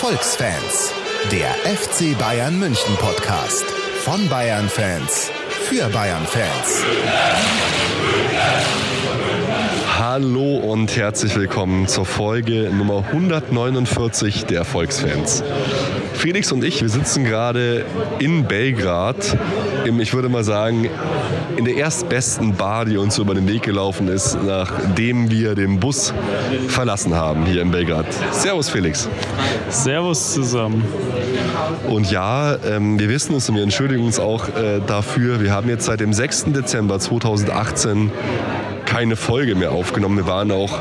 Volksfans, der FC Bayern München Podcast von Bayern Fans für Bayern Fans. Hallo und herzlich willkommen zur Folge Nummer 149 der Volksfans. Felix und ich, wir sitzen gerade in Belgrad, im, ich würde mal sagen, in der erstbesten Bar, die uns über den Weg gelaufen ist, nachdem wir den Bus verlassen haben hier in Belgrad. Servus Felix. Servus zusammen. Und ja, ähm, wir wissen es und wir entschuldigen uns auch äh, dafür. Wir haben jetzt seit dem 6. Dezember 2018 keine Folge mehr aufgenommen. Wir waren auch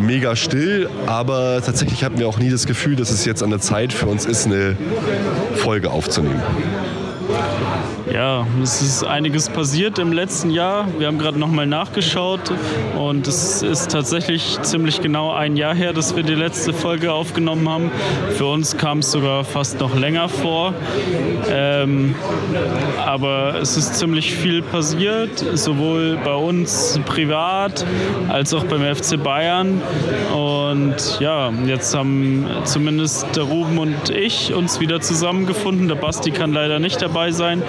mega still, aber tatsächlich hatten wir auch nie das Gefühl, dass es jetzt an der Zeit für uns ist, eine Folge aufzunehmen. Ja, es ist einiges passiert im letzten Jahr. Wir haben gerade nochmal nachgeschaut und es ist tatsächlich ziemlich genau ein Jahr her, dass wir die letzte Folge aufgenommen haben. Für uns kam es sogar fast noch länger vor. Ähm, aber es ist ziemlich viel passiert, sowohl bei uns privat als auch beim FC Bayern. Und ja, jetzt haben zumindest der Ruben und ich uns wieder zusammengefunden. Der Basti kann leider nicht dabei sein.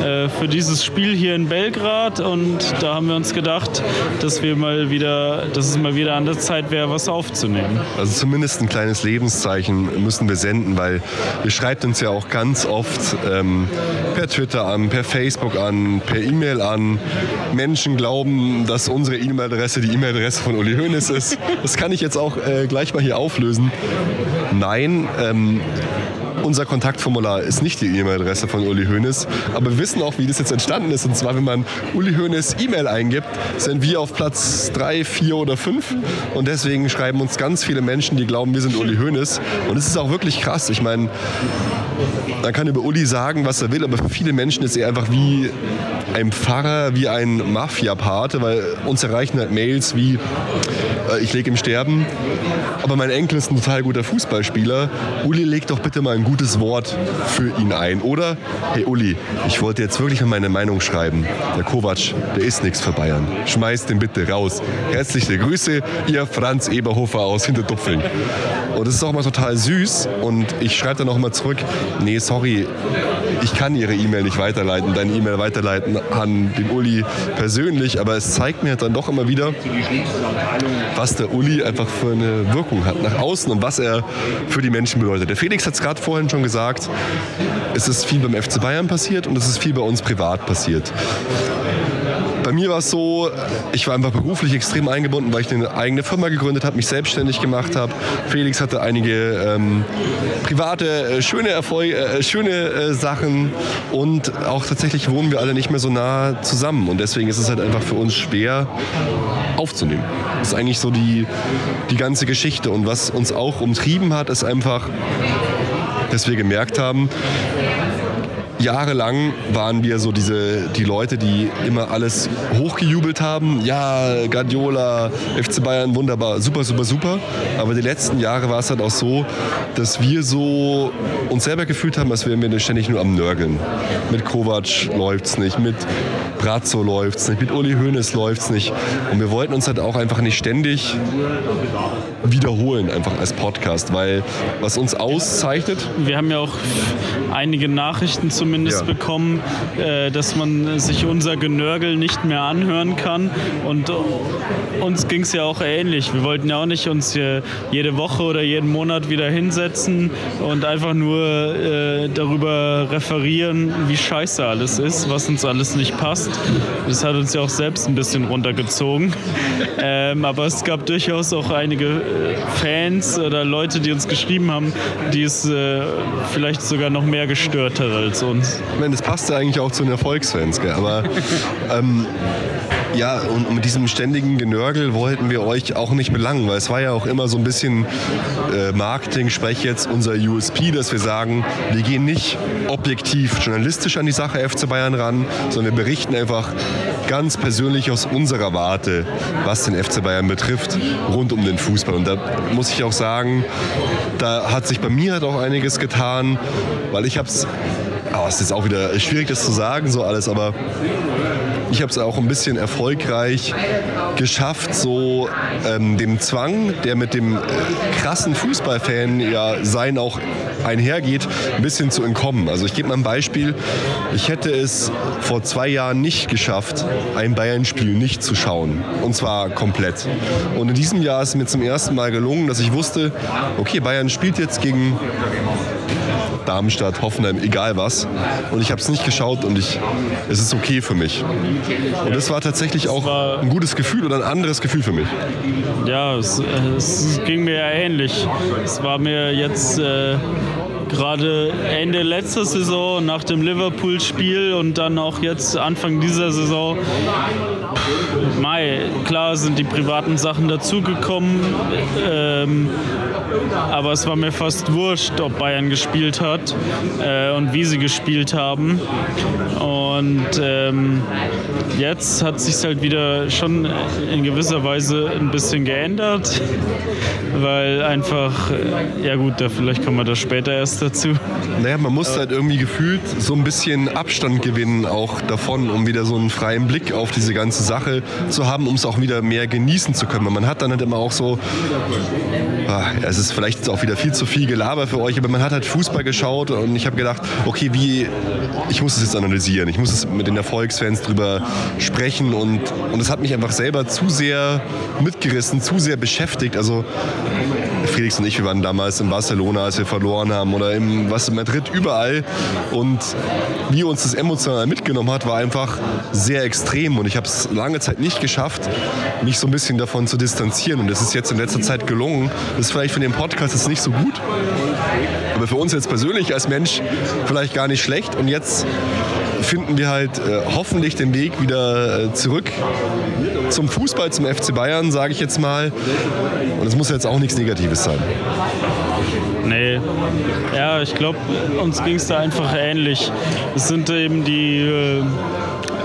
Äh, für dieses Spiel hier in Belgrad und da haben wir uns gedacht, dass wir mal wieder, dass es mal wieder an der Zeit wäre, was aufzunehmen. Also zumindest ein kleines Lebenszeichen müssen wir senden, weil ihr schreibt uns ja auch ganz oft ähm, per Twitter an, per Facebook an, per E-Mail an. Menschen glauben, dass unsere E-Mail-Adresse die E-Mail-Adresse von Uli Hoeneß ist. Das kann ich jetzt auch äh, gleich mal hier auflösen. Nein, ähm, unser Kontaktformular ist nicht die E-Mail-Adresse von Uli Hoeneß, aber wir wissen auch, wie das jetzt entstanden ist. Und zwar, wenn man Uli Hoeneß E-Mail eingibt, sind wir auf Platz 3, 4 oder 5. Und deswegen schreiben uns ganz viele Menschen, die glauben, wir sind Uli Hoeneß. Und es ist auch wirklich krass. Ich meine, man kann über Uli sagen, was er will, aber für viele Menschen ist er einfach wie ein Pfarrer, wie ein Mafia-Pate, weil uns erreichen halt Mails wie, äh, ich lege im Sterben, aber mein Enkel ist ein total guter Fußballspieler. Uli, leg doch bitte mal ein gutes Wort für ihn ein. Oder, hey Uli, ich wollte jetzt wirklich mal meine Meinung schreiben. Der Kovac, der ist nichts für Bayern. Schmeißt den bitte raus. Herzliche Grüße, ihr Franz Eberhofer aus Hintertupfeln. Und das ist auch mal total süß. Und ich schreibe dann auch mal zurück, nee, sorry, ich kann Ihre E-Mail nicht weiterleiten, deine E-Mail weiterleiten an den Uli persönlich, aber es zeigt mir dann doch immer wieder, was der Uli einfach für eine Wirkung hat nach außen und was er für die Menschen bedeutet. Der Felix hat es gerade vorhin schon gesagt, es ist viel beim FC Bayern passiert und es ist viel bei uns privat passiert. Bei mir war es so, ich war einfach beruflich extrem eingebunden, weil ich eine eigene Firma gegründet habe, mich selbstständig gemacht habe. Felix hatte einige ähm, private, äh, schöne Erfolge, äh, schöne äh, Sachen und auch tatsächlich wohnen wir alle nicht mehr so nah zusammen und deswegen ist es halt einfach für uns schwer aufzunehmen. Das ist eigentlich so die, die ganze Geschichte und was uns auch umtrieben hat, ist einfach, dass wir gemerkt haben, jahrelang waren wir so diese, die Leute, die immer alles hochgejubelt haben. Ja, Guardiola, FC Bayern, wunderbar, super, super, super. Aber die letzten Jahre war es halt auch so, dass wir so uns selber gefühlt haben, als wären wir ständig nur am Nörgeln. Mit Kovac läuft es nicht, mit Brazzo läuft es nicht, mit Uli Hoeneß läuft es nicht. Und wir wollten uns halt auch einfach nicht ständig wiederholen, einfach als Podcast, weil was uns auszeichnet. Wir haben ja auch einige Nachrichten zumindest ja. bekommen, äh, dass man sich unser Genörgel nicht mehr anhören kann. Und uns ging es ja auch ähnlich. Wir wollten ja auch nicht uns jede Woche oder jeden Monat wieder hinsetzen und einfach nur äh, darüber referieren, wie scheiße alles ist, was uns alles nicht passt. Das hat uns ja auch selbst ein bisschen runtergezogen. Ähm, aber es gab durchaus auch einige äh, Fans oder Leute, die uns geschrieben haben, die es äh, vielleicht sogar noch mehr gestört hat als uns. Ich meine, das passt ja eigentlich auch zu den Erfolgsfans, gell? aber ähm, ja, und mit diesem ständigen Genörgel wollten wir euch auch nicht belangen, weil es war ja auch immer so ein bisschen äh, Marketing, sprech jetzt unser USP, dass wir sagen, wir gehen nicht objektiv journalistisch an die Sache FC Bayern ran, sondern wir berichten einfach ganz persönlich aus unserer Warte, was den FC Bayern betrifft, rund um den Fußball. Und da muss ich auch sagen, da hat sich bei mir halt auch einiges getan, weil ich habe es oh, ist auch wieder schwierig, das zu sagen, so alles, aber ich habe es auch ein bisschen erfolgreich geschafft, so ähm, dem Zwang, der mit dem äh, krassen Fußballfan ja sein auch einhergeht, ein bisschen zu entkommen. Also ich gebe mal ein Beispiel. Ich hätte es vor zwei Jahren nicht geschafft, ein Bayern-Spiel nicht zu schauen. Und zwar komplett. Und in diesem Jahr ist mir zum ersten Mal gelungen, dass ich wusste, okay, Bayern spielt jetzt gegen Darmstadt, Hoffenheim, egal was. Und ich habe es nicht geschaut und ich, es ist okay für mich. Und das war tatsächlich auch ein gutes Gefühl oder ein anderes Gefühl für mich. Ja, es, es ging mir ja ähnlich. Es war mir jetzt äh, gerade Ende letzter Saison nach dem Liverpool-Spiel und dann auch jetzt Anfang dieser Saison. Mai, klar sind die privaten Sachen dazugekommen, ähm, aber es war mir fast wurscht, ob Bayern gespielt hat äh, und wie sie gespielt haben. Und ähm, jetzt hat sich halt wieder schon in gewisser Weise ein bisschen geändert, weil einfach, ja gut, da vielleicht kommen wir da später erst dazu. Naja, man muss halt irgendwie gefühlt so ein bisschen Abstand gewinnen auch davon, um wieder so einen freien Blick auf diese ganze Sache zu haben, um es auch wieder mehr genießen zu können. Man hat dann halt immer auch so, ah, es ist vielleicht auch wieder viel zu viel Gelaber für euch, aber man hat halt Fußball geschaut und ich habe gedacht, okay, wie, ich muss es jetzt analysieren, ich muss es mit den Erfolgsfans drüber sprechen und, und es hat mich einfach selber zu sehr mitgerissen, zu sehr beschäftigt. Also Felix und ich, wir waren damals in Barcelona, als wir verloren haben oder im, was in Madrid, überall. Und wie uns das emotional mitgenommen hat, war einfach sehr extrem. Und ich habe es lange Zeit nicht geschafft, mich so ein bisschen davon zu distanzieren. Und das ist jetzt in letzter Zeit gelungen. Das ist vielleicht für den Podcast jetzt nicht so gut, aber für uns jetzt persönlich als Mensch vielleicht gar nicht schlecht. Und jetzt finden wir halt äh, hoffentlich den Weg wieder äh, zurück zum Fußball, zum FC Bayern, sage ich jetzt mal. Und es muss jetzt auch nichts Negatives sein. Nee, ja, ich glaube, uns ging es da einfach ähnlich. Es sind eben die äh,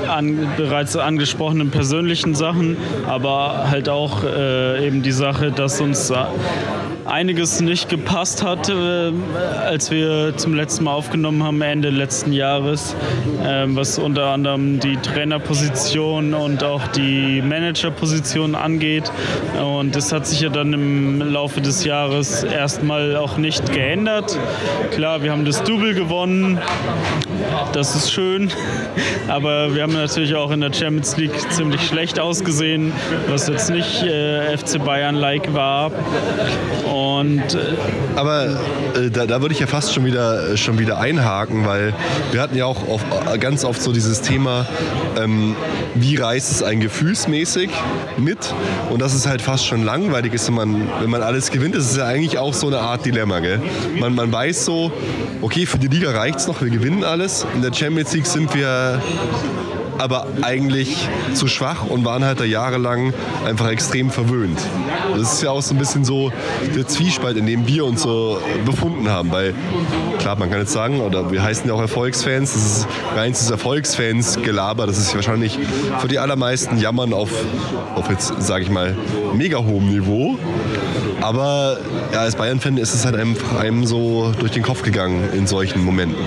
an, bereits angesprochenen persönlichen Sachen, aber halt auch äh, eben die Sache, dass uns einiges nicht gepasst hat, äh, als wir zum letzten Mal aufgenommen haben, Ende letzten Jahres, äh, was unter anderem die Trainerposition und auch die Managerposition angeht. Und das hat sich ja dann im Laufe des Jahres erstmal auch nicht geändert. Klar, wir haben das Double gewonnen, das ist schön, aber wir haben natürlich auch in der Champions League ziemlich schlecht ausgesehen, was jetzt nicht äh, FC Bayern-like war. Und, äh, Aber äh, da, da würde ich ja fast schon wieder, äh, schon wieder einhaken, weil wir hatten ja auch oft, äh, ganz oft so dieses Thema, ähm, wie reißt es ein gefühlsmäßig mit? Und das ist halt fast schon langweilig ist, wenn man, wenn man alles gewinnt. Das ist ja eigentlich auch so eine Art Dilemma. Gell? Man, man weiß so, okay, für die Liga reicht es noch, wir gewinnen alles. In der Champions League sind wir aber eigentlich zu schwach und waren halt da jahrelang einfach extrem verwöhnt. Das ist ja auch so ein bisschen so der Zwiespalt, in dem wir uns so befunden haben. Weil, klar, man kann jetzt sagen, oder wir heißen ja auch Erfolgsfans, das ist reines Erfolgsfans-Gelaber, das ist wahrscheinlich für die allermeisten Jammern auf, auf jetzt, sage ich mal, mega hohem Niveau. Aber ja, als Bayern-Fan ist es halt einfach einem so durch den Kopf gegangen in solchen Momenten.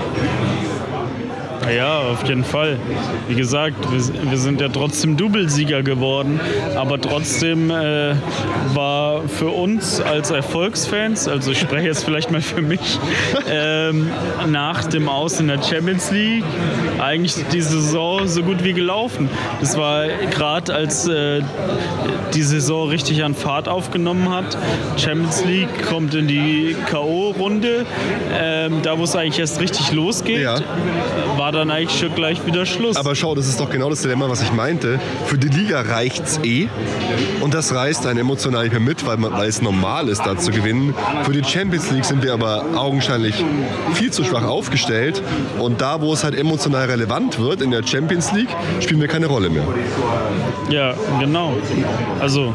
Ja, auf jeden Fall. Wie gesagt, wir, wir sind ja trotzdem Doublesieger geworden, aber trotzdem äh, war für uns als Erfolgsfans, also ich spreche jetzt vielleicht mal für mich, ähm, nach dem Aus in der Champions League eigentlich die Saison so gut wie gelaufen. Das war gerade als äh, die Saison richtig an Fahrt aufgenommen hat. Champions League kommt in die K.O.-Runde, ähm, da wo es eigentlich erst richtig losgeht, Ja. war dann eigentlich schon gleich wieder Schluss. Aber schau, das ist doch genau das Dilemma, was ich meinte. Für die Liga reicht's eh. Und das reißt einen emotional nicht mehr mit, weil, man, weil es normal ist, da zu gewinnen. Für die Champions League sind wir aber augenscheinlich viel zu schwach aufgestellt. Und da, wo es halt emotional relevant wird, in der Champions League, spielen wir keine Rolle mehr. Ja, genau. Also,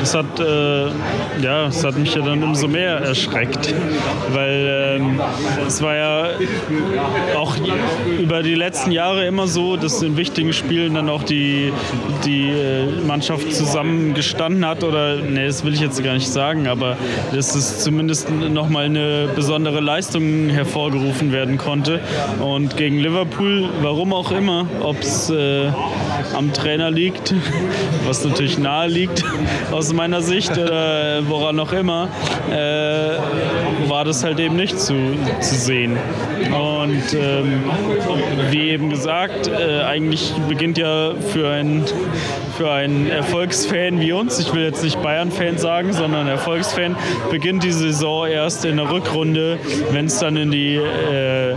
das hat, äh, ja, das hat mich ja dann umso mehr erschreckt, weil ähm, es war ja auch über die letzten Jahre immer so, dass in wichtigen Spielen dann auch die, die äh, Mannschaft zusammengestanden hat oder, nee, das will ich jetzt gar nicht sagen, aber dass es zumindest nochmal eine besondere Leistung hervorgerufen werden konnte. Und gegen Liverpool, warum auch immer, ob es äh, am Trainer liegt, was natürlich nahe liegt aus meiner Sicht oder woran auch immer, äh, war das halt eben nicht zu, zu sehen. Und ähm, wie eben gesagt, äh, eigentlich beginnt ja für einen für Erfolgsfan wie uns, ich will jetzt nicht Bayern-Fan sagen, sondern Erfolgsfan, beginnt die Saison erst in der Rückrunde, wenn es dann in die äh,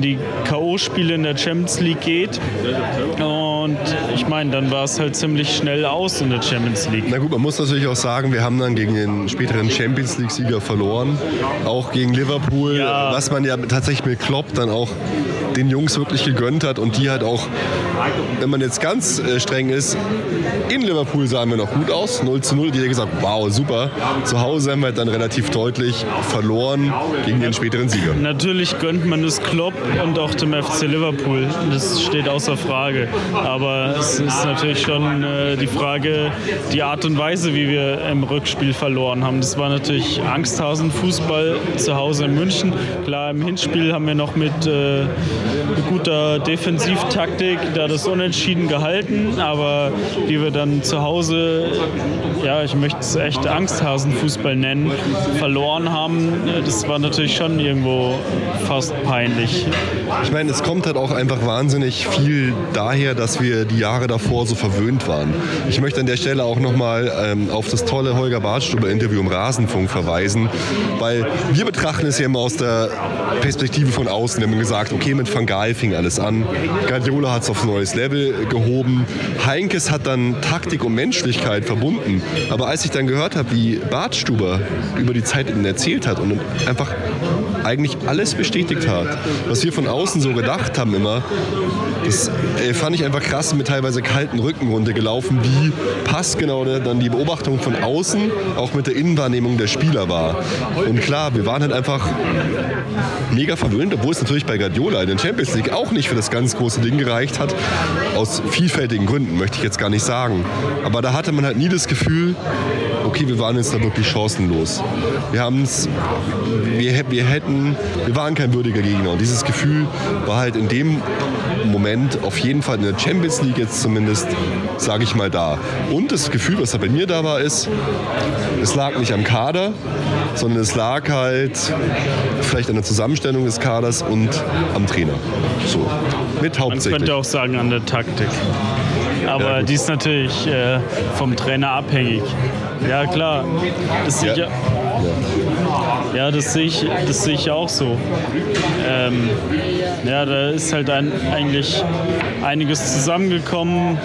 die K.O.-Spiele in der Champions League geht. Und ich meine, dann war es halt ziemlich schnell aus in der Champions League. Na gut, man muss natürlich auch sagen, wir haben dann gegen den späteren Champions League-Sieger verloren. Auch gegen Liverpool, ja. was man ja tatsächlich mit Klopp dann auch den Jungs wirklich gegönnt hat und die halt auch, wenn man jetzt ganz äh, streng ist, in Liverpool sahen wir noch gut aus, 0 zu 0. Die haben gesagt, wow, super. Zu Hause haben wir dann relativ deutlich verloren gegen den späteren Sieger. Natürlich gönnt man es Klopp und auch dem FC Liverpool. Das steht außer Frage. Aber es ist natürlich schon äh, die Frage, die Art und Weise, wie wir im Rückspiel verloren haben. Das war natürlich Angsthasen-Fußball zu Hause in München. Klar, im Hinspiel haben wir noch mit äh, guter Defensivtaktik da das Unentschieden gehalten, aber wie wir dann zu Hause, ja, ich möchte es echt Angsthasenfußball nennen, verloren haben, das war natürlich schon irgendwo fast peinlich. Ich meine, es kommt halt auch einfach wahnsinnig viel daher, dass wir die Jahre davor so verwöhnt waren. Ich möchte an der Stelle auch nochmal ähm, auf das tolle Holger Bartstuber-Interview im Rasenfunk verweisen, weil wir betrachten es ja immer aus der Perspektive von außen. Wir haben gesagt, okay, mit Van Gaal fing alles an. Guardiola hat es aufs neues Level gehoben. Heinkes hat dann Taktik und Menschlichkeit verbunden. Aber als ich dann gehört habe, wie Bartstuber über die Zeit erzählt hat und einfach eigentlich alles bestätigt hat, was wir von außen so gedacht haben immer, das äh, fand ich einfach krass mit teilweise kalten Rücken runtergelaufen, wie passgenau dann die Beobachtung von außen auch mit der Innenwahrnehmung der Spieler war. Und klar, wir waren halt einfach mega verwöhnt, obwohl es natürlich bei Guardiola in der Champions League auch nicht für das ganz große Ding gereicht hat. Aus vielfältigen Gründen, möchte ich jetzt gar nicht sagen. Aber da hatte man halt nie das Gefühl, okay, wir waren jetzt da wirklich chancenlos. Wir haben es, wir, wir hätten, wir waren kein würdiger Gegner. Und dieses Gefühl war halt in dem Moment auf jeden Fall in der Champions League jetzt zumindest, sage ich mal, da. Und das Gefühl, was da bei mir da war, ist, es lag nicht am Kader, sondern es lag halt vielleicht an der Zusammenstellung des Kaders und am Trainer. So, mit hauptsächlich. Man könnte auch sagen an der Taktik. Aber ja, die ist natürlich äh, vom Trainer abhängig. Ja, klar. Das ja. Ja, ja, das sehe ich, das sehe ich auch so. Ähm, ja, da ist halt ein, eigentlich einiges zusammengekommen.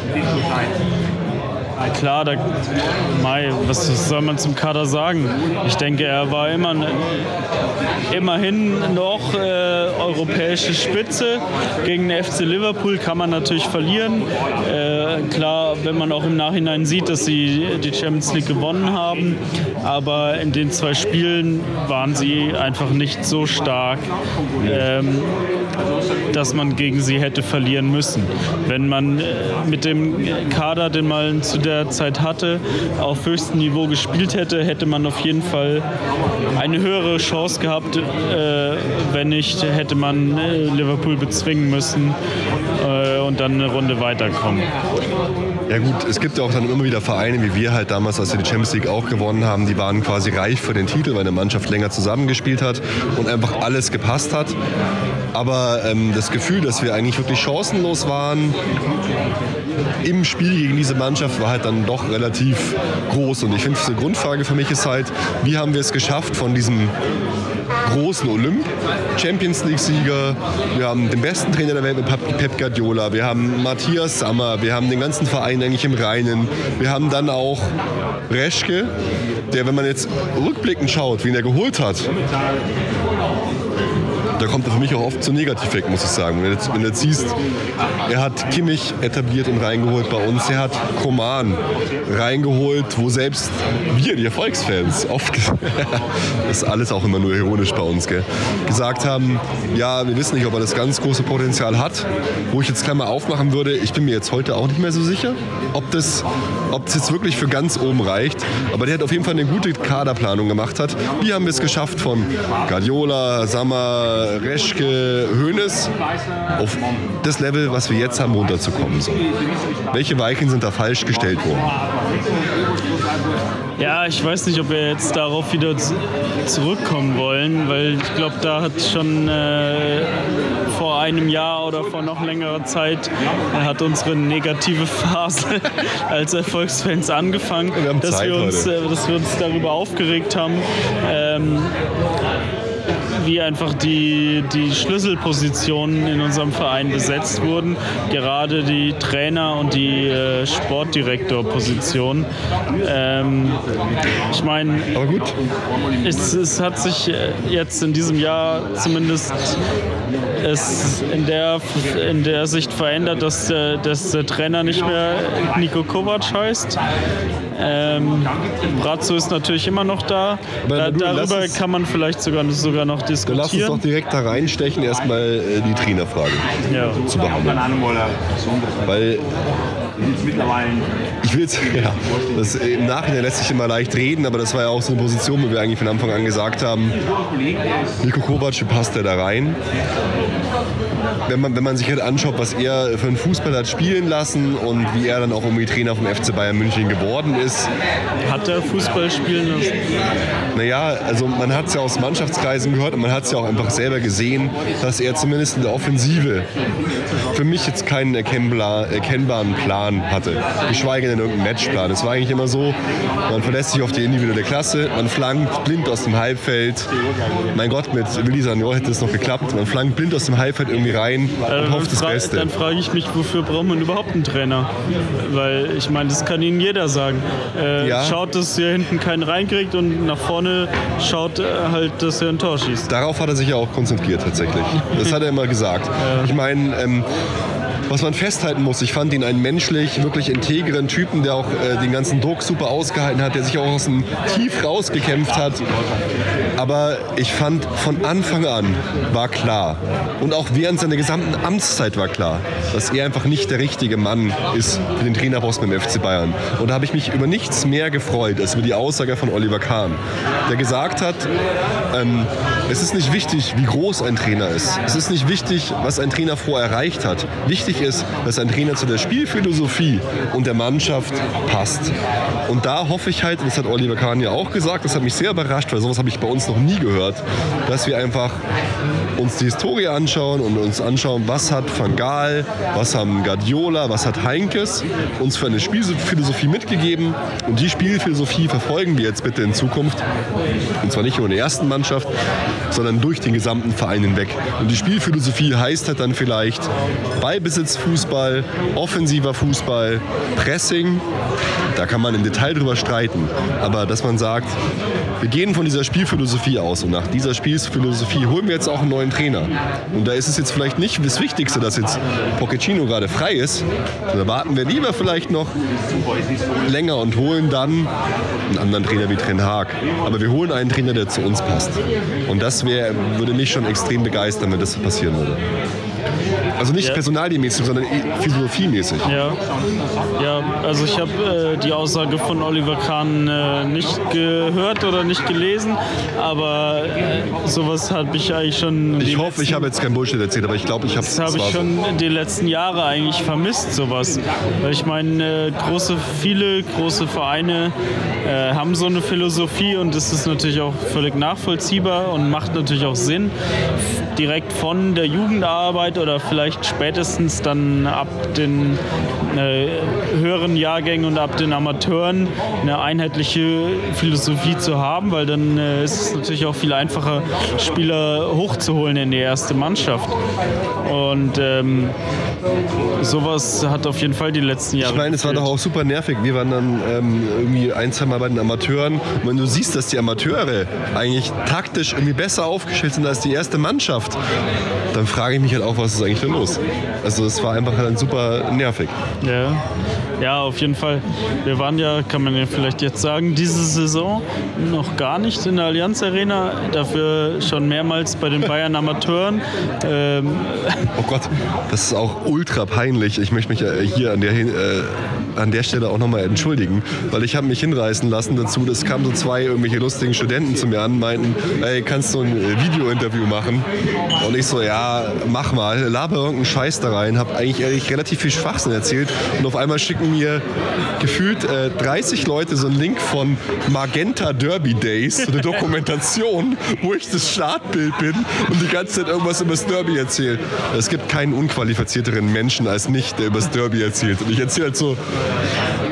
Klar, da, Mai, was soll man zum Kader sagen? Ich denke, er war immer, immerhin noch äh, europäische Spitze. Gegen den FC Liverpool kann man natürlich verlieren. Äh, klar, wenn man auch im Nachhinein sieht, dass sie die Champions League gewonnen haben. Aber in den zwei Spielen waren sie einfach nicht so stark. Ähm, dass man gegen sie hätte verlieren müssen. Wenn man äh, mit dem Kader, den man zu der Zeit hatte, auf höchstem Niveau gespielt hätte, hätte man auf jeden Fall eine höhere Chance gehabt. Äh, wenn nicht, hätte man äh, Liverpool bezwingen müssen und dann eine Runde weiterkommen. Ja gut, es gibt ja auch dann immer wieder Vereine wie wir halt damals, als wir die Champions League auch gewonnen haben, die waren quasi reif für den Titel, weil eine Mannschaft länger zusammengespielt hat und einfach alles gepasst hat. Aber ähm, das Gefühl, dass wir eigentlich wirklich chancenlos waren im Spiel gegen diese Mannschaft, war halt dann doch relativ groß. Und ich finde, die Grundfrage für mich ist halt, wie haben wir es geschafft, von diesem großen Olymp, Champions League-Sieger, wir haben den besten Trainer der Welt mit Pep Guardiola, wir haben Matthias Sammer, wir haben den ganzen Verein eigentlich im Reinen, wir haben dann auch Reschke, der, wenn man jetzt rückblickend schaut, wie ihn er geholt hat, da kommt er für mich auch oft zu negativ weg, muss ich sagen. Wenn du, jetzt, wenn jetzt siehst, er hat Kimmich etabliert und reingeholt bei uns, er hat Koman reingeholt, wo selbst wir, die Erfolgsfans, oft, das ist alles auch immer nur ironisch bei uns, gell, gesagt haben, ja, wir wissen nicht, ob er das ganz große Potenzial hat. Wo ich jetzt Klammer aufmachen würde, ich bin mir jetzt heute auch nicht mehr so sicher, ob das, ob das jetzt wirklich für ganz oben reicht. Aber der hat auf jeden Fall eine gute Kaderplanung gemacht hat. Wie haben es geschafft von Guardiola, Sammer, Reschke, Hoeneß auf das Level, was wir jetzt haben, runterzukommen. So. Welche Weichen sind da falsch gestellt worden? Ja, ich weiß nicht, ob wir jetzt darauf wieder zurückkommen wollen, weil ich glaube, da hat schon äh, vor einem Jahr oder vor noch längerer Zeit hat unsere negative Phase als Erfolgsfans angefangen, Wir dass, Zeit wir uns, äh, dass wir uns darüber aufgeregt haben. Ähm, wie einfach die, die Schlüsselpositionen in unserem Verein besetzt wurden. Gerade die Trainer- und die äh, Sportdirektorposition. Ähm, ich meine, Aber gut, es, es hat sich äh, jetzt in diesem Jahr zumindest es in der, in der Sicht verändert, dass, dass der Trainer nicht mehr Nico Kovac heißt. Ähm, Brazzo ist natürlich immer noch da. Da du, darüber es- kann man vielleicht sogar, sogar noch dann lass uns doch diskutieren. direkt da reinstechen, erstmal äh, die Trainerfrage Ja. zu behandeln. Weil ich will jetzt, ja, das, im Nachhinein lässt sich immer leicht reden, aber das war ja auch so eine Position, wo wir eigentlich von Anfang an gesagt haben, Nico Kovac, passt der da rein? Wenn man, wenn man sich halt anschaut, was er für einen Fußball hat spielen lassen und wie er dann auch irgendwie Trainer vom FC Bayern München geworden ist, Hat er Fußball spielen lassen? naja, also man hat es ja aus Mannschaftskreisen gehört und man hat es ja auch einfach selber gesehen, dass er zumindest in der Offensive für mich jetzt keinen erkennbar, erkennbaren Plan hatte. Geschweige denn irgendeinen Matchplan. Es war eigentlich immer so, man verlässt sich auf die individuelle Klasse, man flankt blind aus dem Halbfeld. Mein Gott, mit Willi Sagnol hätte es noch geklappt. Man flankt blind aus dem Halbfeld irgendwie rein und Äh, hofft das Beste. Dann frage ich mich, wofür braucht man überhaupt einen Trainer? Weil ich meine, das kann Ihnen jeder sagen. Äh, Ja. Schaut, dass ihr hinten keinen reinkriegt und nach vorne schaut äh, halt, dass ihr ein Tor schießt. Darauf hat er sich ja auch konzentriert tatsächlich. Das hat er immer gesagt. Ich meine, ähm, was man festhalten muss, ich fand ihn einen menschlich, wirklich integren Typen, der auch äh, den ganzen Druck super ausgehalten hat, der sich auch aus dem Tief rausgekämpft hat. Aber ich fand, von Anfang an war klar und auch während seiner gesamten Amtszeit war klar, dass er einfach nicht der richtige Mann ist für den Trainerposten beim FC Bayern. Und da habe ich mich über nichts mehr gefreut, als über die Aussage von Oliver Kahn, der gesagt hat, ähm, es ist nicht wichtig, wie groß ein Trainer ist. Es ist nicht wichtig, was ein Trainer vorher erreicht hat. Wichtig ist, dass ein Trainer zu der Spielphilosophie und der Mannschaft passt. Und da hoffe ich halt, und das hat Oliver Kahn ja auch gesagt, das hat mich sehr überrascht, weil sowas habe ich bei uns noch nie gehört, dass wir einfach uns die Historie anschauen und uns anschauen, was hat Van Gaal, was haben Guardiola, was hat Heinkes uns für eine Spielphilosophie mitgegeben und die Spielphilosophie verfolgen wir jetzt bitte in Zukunft und zwar nicht nur in der ersten Mannschaft, sondern durch den gesamten Verein hinweg. Und die Spielphilosophie heißt halt dann vielleicht Ballbesitzfußball, offensiver Fußball, Pressing. Da kann man im Detail drüber streiten. Aber dass man sagt, wir gehen von dieser Spielphilosophie aus und nach dieser Spielphilosophie holen wir jetzt auch einen neuen Trainer. Und da ist es jetzt vielleicht nicht das Wichtigste, dass jetzt Pochettino gerade frei ist. Da warten wir lieber vielleicht noch länger und holen dann einen anderen Trainer wie Ten Haag. Aber wir holen einen Trainer, der zu uns passt. Und das wär, würde mich schon extrem begeistern, wenn das passieren würde. Also nicht Ja. personalmäßig, sondern philosophiemäßig. Ja, ja also ich habe äh, die Aussage von Oliver Kahn äh, nicht gehört oder nicht gelesen, aber äh, sowas habe ich eigentlich schon. Ich hoffe, ich habe jetzt kein Bullshit erzählt, aber ich glaube, ich habe es Das habe ich schon die letzten Jahre eigentlich vermisst, sowas. Weil ich meine, äh, große, viele große Vereine äh, haben so eine Philosophie und das ist natürlich auch völlig nachvollziehbar und macht natürlich auch Sinn. Direkt von der Jugendarbeit oder vielleicht spätestens dann ab den äh, höheren Jahrgängen und ab den Amateuren eine einheitliche Philosophie zu haben, weil dann äh, ist es natürlich auch viel einfacher, Spieler hochzuholen in die erste Mannschaft. Und ähm, sowas hat auf jeden Fall die letzten Jahre. Ich meine, es war doch auch super nervig. Wir waren dann ähm, irgendwie ein, zwei Mal bei den Amateuren. Und wenn du siehst, dass die Amateure eigentlich taktisch irgendwie besser aufgestellt sind als die erste Mannschaft, dann frage ich mich halt auch, was ist eigentlich denn los? Also es war einfach dann super nervig. Ja. Ja, auf jeden Fall. Wir waren ja, kann man ja vielleicht jetzt sagen, diese Saison noch gar nicht in der Allianz Arena, dafür schon mehrmals bei den Bayern Amateuren. Ähm, oh Gott, das ist auch ultra peinlich. Ich möchte mich hier an der, äh, an der Stelle auch nochmal entschuldigen, weil ich habe mich hinreißen lassen dazu, es kamen so zwei irgendwelche lustigen Studenten zu mir an, meinten, ey, kannst du ein Video-Interview machen? Und ich so, ja, mach mal, laber irgendeinen Scheiß da rein, habe eigentlich ehrlich relativ viel Schwachsinn erzählt und auf einmal schicken mir gefühlt äh, 30 Leute so einen Link von Magenta Derby Days, so eine Dokumentation, wo ich das Startbild bin und die ganze Zeit irgendwas über das Derby erzähle. Es gibt keinen unqualifizierteren Menschen als mich, der über das Derby erzählt. Und ich erzähle halt so.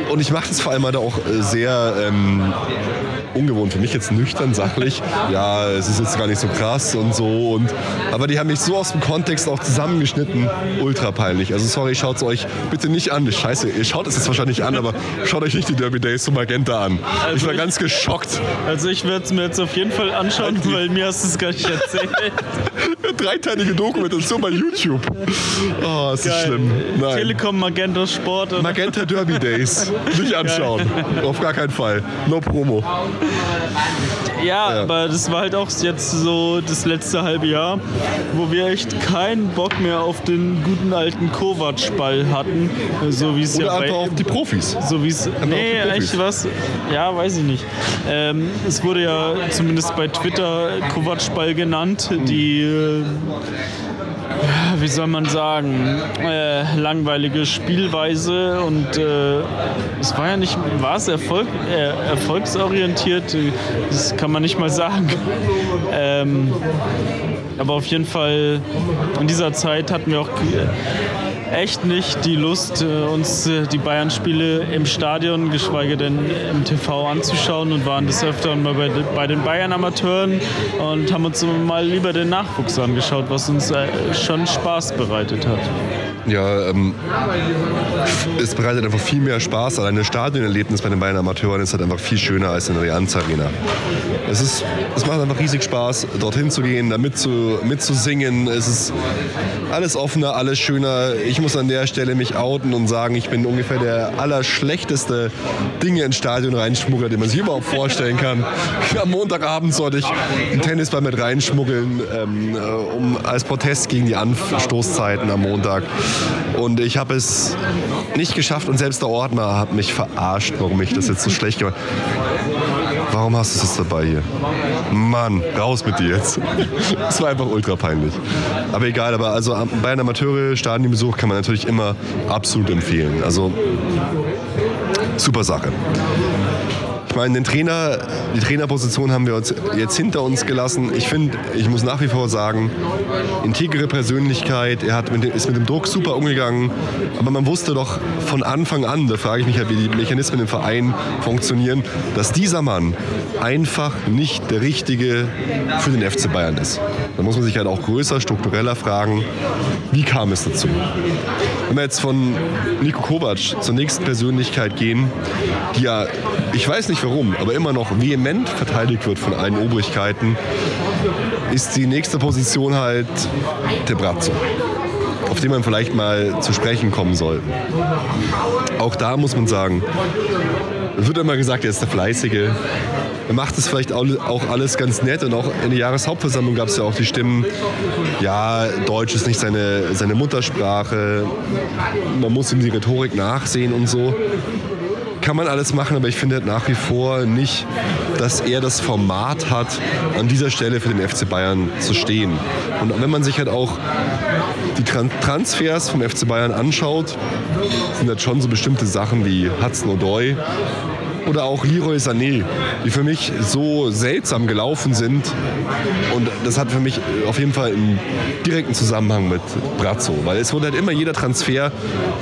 Und ich mache das vor allem halt auch äh, sehr. Ähm, ungewohnt für mich jetzt nüchtern, sachlich. Ja, es ist jetzt gar nicht so krass und so. Und, aber die haben mich so aus dem Kontext auch zusammengeschnitten. Ultra peinlich. Also sorry, schaut es euch bitte nicht an. Scheiße, ihr schaut es jetzt wahrscheinlich an, aber schaut euch nicht die Derby Days zum Magenta an. Also ich war ich, ganz geschockt. Also ich werde es mir jetzt auf jeden Fall anschauen, die, weil mir hast du es gar nicht erzählt. Dreiteilige Dokumentation bei YouTube. Oh, es ist schlimm. Nein. Telekom Magenta Sport. Magenta Derby Days. Nicht anschauen. Geil. Auf gar keinen Fall. No Promo. Ja, ja, aber das war halt auch jetzt so das letzte halbe Jahr, wo wir echt keinen Bock mehr auf den guten alten Kovac-Ball hatten. So wie es ja einfach auf die Profis. So wie es. Nee, echt was. Ja, weiß ich nicht. Ähm, es wurde ja zumindest bei Twitter Kovac-Ball genannt. Die. Äh, wie soll man sagen, äh, langweilige Spielweise und äh, es war ja nicht, war es Erfolg, äh, erfolgsorientiert, das kann man nicht mal sagen. Ähm, aber auf jeden Fall in dieser Zeit hatten wir auch echt nicht die Lust, äh, uns äh, die Bayern-Spiele im Stadion, geschweige denn im TV anzuschauen und waren des Öfteren mal bei, bei den Bayern-Amateuren und haben uns mal lieber den Nachwuchs angeschaut, was uns äh, schon Spaß bereitet hat. Ja, ähm, es bereitet einfach viel mehr Spaß. Allein das Stadionerlebnis bei den Bayern Amateuren ist halt einfach viel schöner als in der Allianz Arena. Es, ist, es macht einfach riesig Spaß, dorthin zu gehen, da mitzu, mitzusingen. Es ist alles offener, alles schöner. Ich muss an der Stelle mich outen und sagen, ich bin ungefähr der allerschlechteste Dinge ins Stadion reinschmuggler, den man sich überhaupt vorstellen kann. Am Montagabend sollte ich einen Tennisball mit reinschmuggeln, ähm, äh, um, als Protest gegen die Anstoßzeiten am Montag. Und ich habe es nicht geschafft und selbst der Ordner hat mich verarscht, warum ich das jetzt so schlecht gemacht Warum hast du das dabei hier? Mann, raus mit dir jetzt. Das war einfach ultra peinlich. Aber egal, aber also bei einem Amateure-Stadionbesuch kann man natürlich immer absolut empfehlen. Also super Sache meine, den Trainer, die Trainerposition haben wir uns jetzt hinter uns gelassen. Ich finde, ich muss nach wie vor sagen, integere Persönlichkeit, er hat mit, ist mit dem Druck super umgegangen, aber man wusste doch von Anfang an, da frage ich mich halt, wie die Mechanismen im Verein funktionieren, dass dieser Mann einfach nicht der Richtige für den FC Bayern ist. Da muss man sich halt auch größer, struktureller fragen, wie kam es dazu? Wenn wir jetzt von Nico Kovac zur nächsten Persönlichkeit gehen, die ja, ich weiß nicht warum, aber immer noch vehement verteidigt wird von allen Obrigkeiten, ist die nächste Position halt der Brazzo auf den man vielleicht mal zu sprechen kommen soll. Auch da muss man sagen, es wird immer gesagt, er ist der Fleißige, er macht es vielleicht auch alles ganz nett und auch in der Jahreshauptversammlung gab es ja auch die Stimmen, ja, Deutsch ist nicht seine, seine Muttersprache, man muss ihm die Rhetorik nachsehen und so. Kann man alles machen, aber ich finde halt nach wie vor nicht, dass er das Format hat, an dieser Stelle für den FC Bayern zu stehen. Und wenn man sich halt auch die Transfers vom FC Bayern anschaut, sind halt schon so bestimmte Sachen wie Hudson O'Doy, oder auch Leroy Sané, die für mich so seltsam gelaufen sind. Und das hat für mich auf jeden Fall einen direkten Zusammenhang mit Brazzo, weil es wurde halt immer jeder Transfer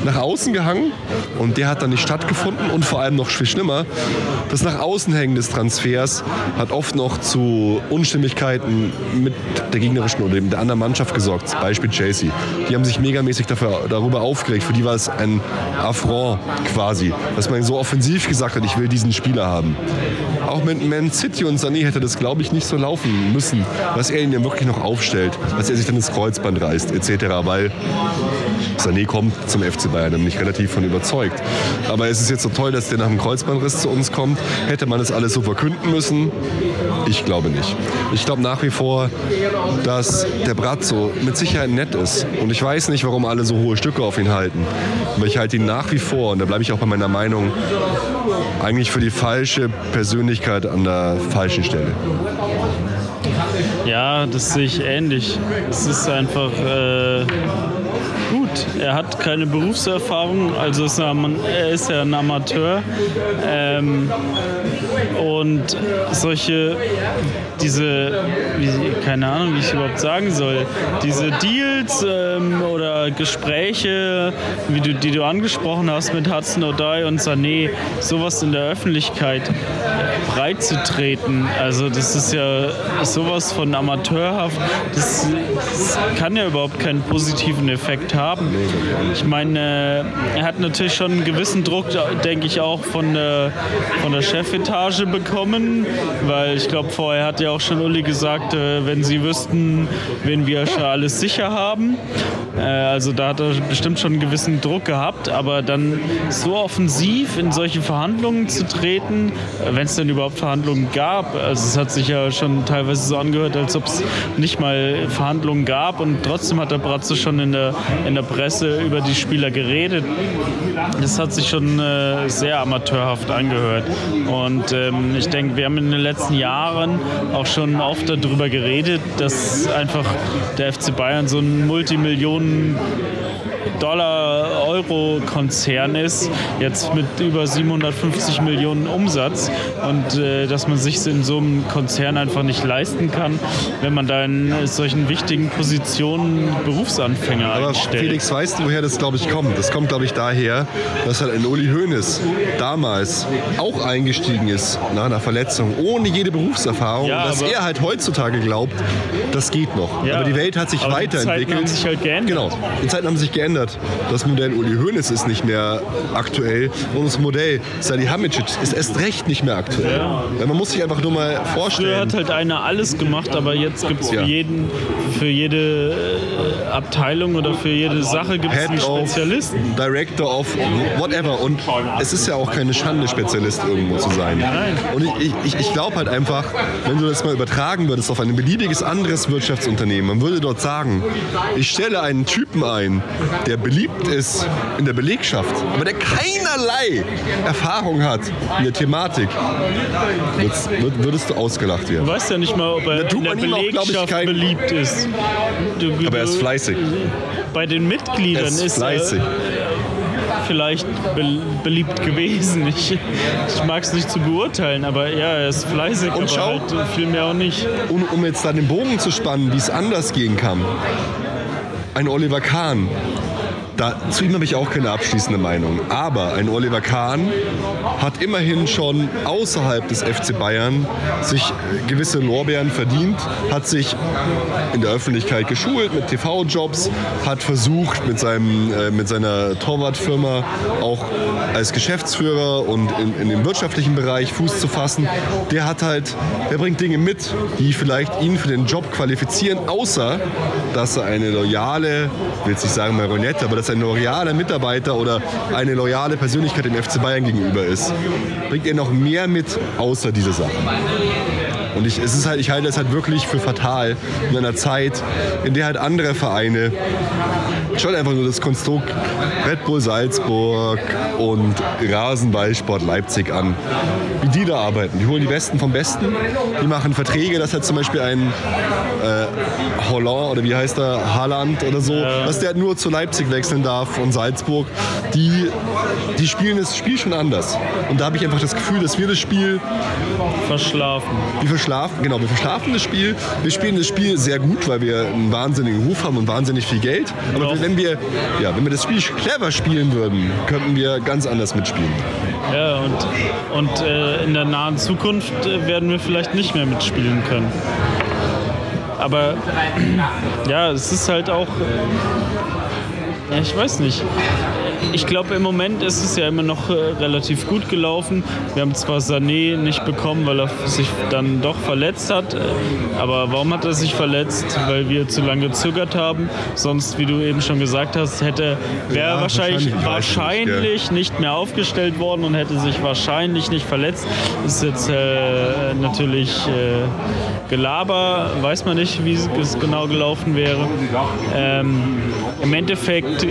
nach außen gehangen und der hat dann nicht stattgefunden und vor allem noch viel schlimmer, das nach außen hängen des Transfers hat oft noch zu Unstimmigkeiten mit der gegnerischen oder der anderen Mannschaft gesorgt. Beispiel Chelsea. Die haben sich megamäßig dafür, darüber aufgeregt. Für die war es ein Affront quasi, dass man so offensiv gesagt hat, ich will diesen Spieler haben. Auch mit Man City und Sané hätte das, glaube ich, nicht so laufen müssen, dass er ihn ja wirklich noch aufstellt, dass er sich dann ins Kreuzband reißt, etc. Weil Sané kommt zum FC Bayern, da bin ich relativ von überzeugt. Aber es ist jetzt so toll, dass der nach dem Kreuzbandriss zu uns kommt. Hätte man das alles so verkünden müssen? Ich glaube nicht. Ich glaube nach wie vor, dass der Brazzo mit Sicherheit nett ist. Und ich weiß nicht, warum alle so hohe Stücke auf ihn halten. Aber ich halte ihn nach wie vor, und da bleibe ich auch bei meiner Meinung, eigentlich für die falsche Persönlichkeit an der falschen Stelle. Ja, das sehe ich ähnlich. Es ist einfach äh, gut. Er hat keine Berufserfahrung, also ist er, er ist ja ein Amateur. Ähm, und solche, diese, wie, keine Ahnung, wie ich überhaupt sagen soll, diese Deals ähm, oder Gespräche, wie du, die du angesprochen hast mit Hudson O'Dai und Sané, sowas in der Öffentlichkeit breit zu treten. Also das ist ja sowas von amateurhaft. Das, das kann ja überhaupt keinen positiven Effekt haben. Ich meine, er hat natürlich schon einen gewissen Druck, denke ich, auch von der, von der Chefetage bekommen, weil ich glaube, vorher hat ja auch schon Uli gesagt, äh, wenn sie wüssten, wen wir schon alles sicher haben. Äh, also da hat er bestimmt schon einen gewissen Druck gehabt, aber dann so offensiv in solche Verhandlungen zu treten, äh, wenn es denn überhaupt Verhandlungen gab, also es hat sich ja schon teilweise so angehört, als ob es nicht mal Verhandlungen gab und trotzdem hat der Bratze schon in der, in der Presse über die Spieler geredet. Das hat sich schon äh, sehr amateurhaft angehört und ähm, ich denke, wir haben in den letzten Jahren auch schon oft darüber geredet, dass einfach der FC Bayern so ein Multimillionen Dollar-Euro-Konzern ist, jetzt mit über 750 Millionen Umsatz und äh, dass man sich in so einem Konzern einfach nicht leisten kann, wenn man da in solchen wichtigen Positionen Berufsanfänger Aber einstellt. Felix, weißt du, woher das, glaube ich, kommt? Das kommt, glaube ich, daher, dass halt ein Uli Hoeneß damals auch eingestiegen ist nach einer Verletzung, ohne jede Berufserfahrung, Ja, dass er halt heutzutage glaubt, das geht noch. Ja, aber die Welt hat sich aber die Zeiten weiterentwickelt. haben sich halt geändert. Genau, die Zeiten haben sich geändert. Das Modell Uli Hoeneß ist nicht mehr aktuell und das Modell Salihamidzic ist erst recht nicht mehr aktuell. Weil man muss sich einfach nur mal Früher vorstellen. hat halt einer alles gemacht, aber jetzt gibt es für, Ja. jeden, für jede äh, Abteilung oder für jede Sache gibt es einen Spezialisten. Director of whatever. Und es ist ja auch keine Schande, Spezialist irgendwo zu sein. Und ich, ich, ich glaube halt einfach, wenn du das mal übertragen würdest auf ein beliebiges anderes Wirtschaftsunternehmen, man würde dort sagen, ich stelle einen Typen ein, der beliebt ist in der Belegschaft, aber der keinerlei Erfahrung hat in der Thematik, würdest, würd- würdest du ausgelacht Du werden. weißt ja nicht mal, ob er in der ihm auch, Belegschaft kein- beliebt ist. Du, Aber er ist du- fleißig. Bei den Mitgliedern Er ist ist fleißig. er vielleicht be beliebt gewesen. Ich, ich mag es nicht zu beurteilen, aber ja, er ist fleißig, Und aber schau. halt viel mehr auch nicht. um, um jetzt da den Bogen zu spannen, wie es anders gehen kann. Ein Oliver Kahn. Da, zu ihm habe ich auch keine abschließende Meinung. Aber ein Oliver Kahn hat immerhin schon außerhalb des FC Bayern sich gewisse Lorbeeren verdient, hat sich in der Öffentlichkeit geschult mit TV-Jobs, hat versucht mit, seinem, äh, mit seiner Torwartfirma auch als Geschäftsführer und in, in dem wirtschaftlichen Bereich Fuß zu fassen. Der hat halt, der bringt Dinge mit, die vielleicht ihn für den Job qualifizieren, außer dass er eine loyale, ich will nicht sagen Marionette, aber dass er ein loyaler Mitarbeiter oder eine loyale Persönlichkeit dem FC Bayern gegenüber ist. Bringt er noch mehr mit, außer diese Sachen. Und ich, es ist halt, ich halte es halt wirklich für fatal in einer Zeit, in der halt andere Vereine schon einfach nur das Konstrukt Red Bull Salzburg und Rasenballsport Leipzig an, wie die da arbeiten. Die holen die Besten vom Besten, die machen Verträge, dass halt zum Beispiel ein äh, Holland oder wie heißt er, Haaland oder so, dass der nur zu Leipzig wechseln darf und Salzburg, die, die spielen das Spiel schon anders. Und da habe ich einfach das Gefühl, dass wir das Spiel verschlafen. Wir verschlafen, genau, wir verschlafen das Spiel. Wir spielen das Spiel sehr gut, weil wir einen wahnsinnigen Ruf haben und wahnsinnig viel Geld. Aber Doch. wenn wir, ja, wenn wir das Spiel clever spielen würden, könnten wir ganz anders mitspielen. Ja, und, und äh, in der nahen Zukunft äh, werden wir vielleicht nicht mehr mitspielen können. Aber ja, es ist halt auch, äh, ich weiß nicht ich glaube, im Moment ist es ja immer noch äh, relativ gut gelaufen. Wir haben zwar Sané nicht bekommen, weil er sich dann doch verletzt hat. Äh, aber warum hat er sich verletzt? Weil wir zu lange gezögert haben. Sonst, wie du eben schon gesagt hast, hätte wäre ja, wahrscheinlich, wahrscheinlich, wahrscheinlich nicht, nicht, mehr aufgestellt worden und hätte sich wahrscheinlich nicht verletzt. Das ist jetzt äh, natürlich äh, Gelaber, weiß man nicht, wie es genau gelaufen wäre. Ähm, Im Endeffekt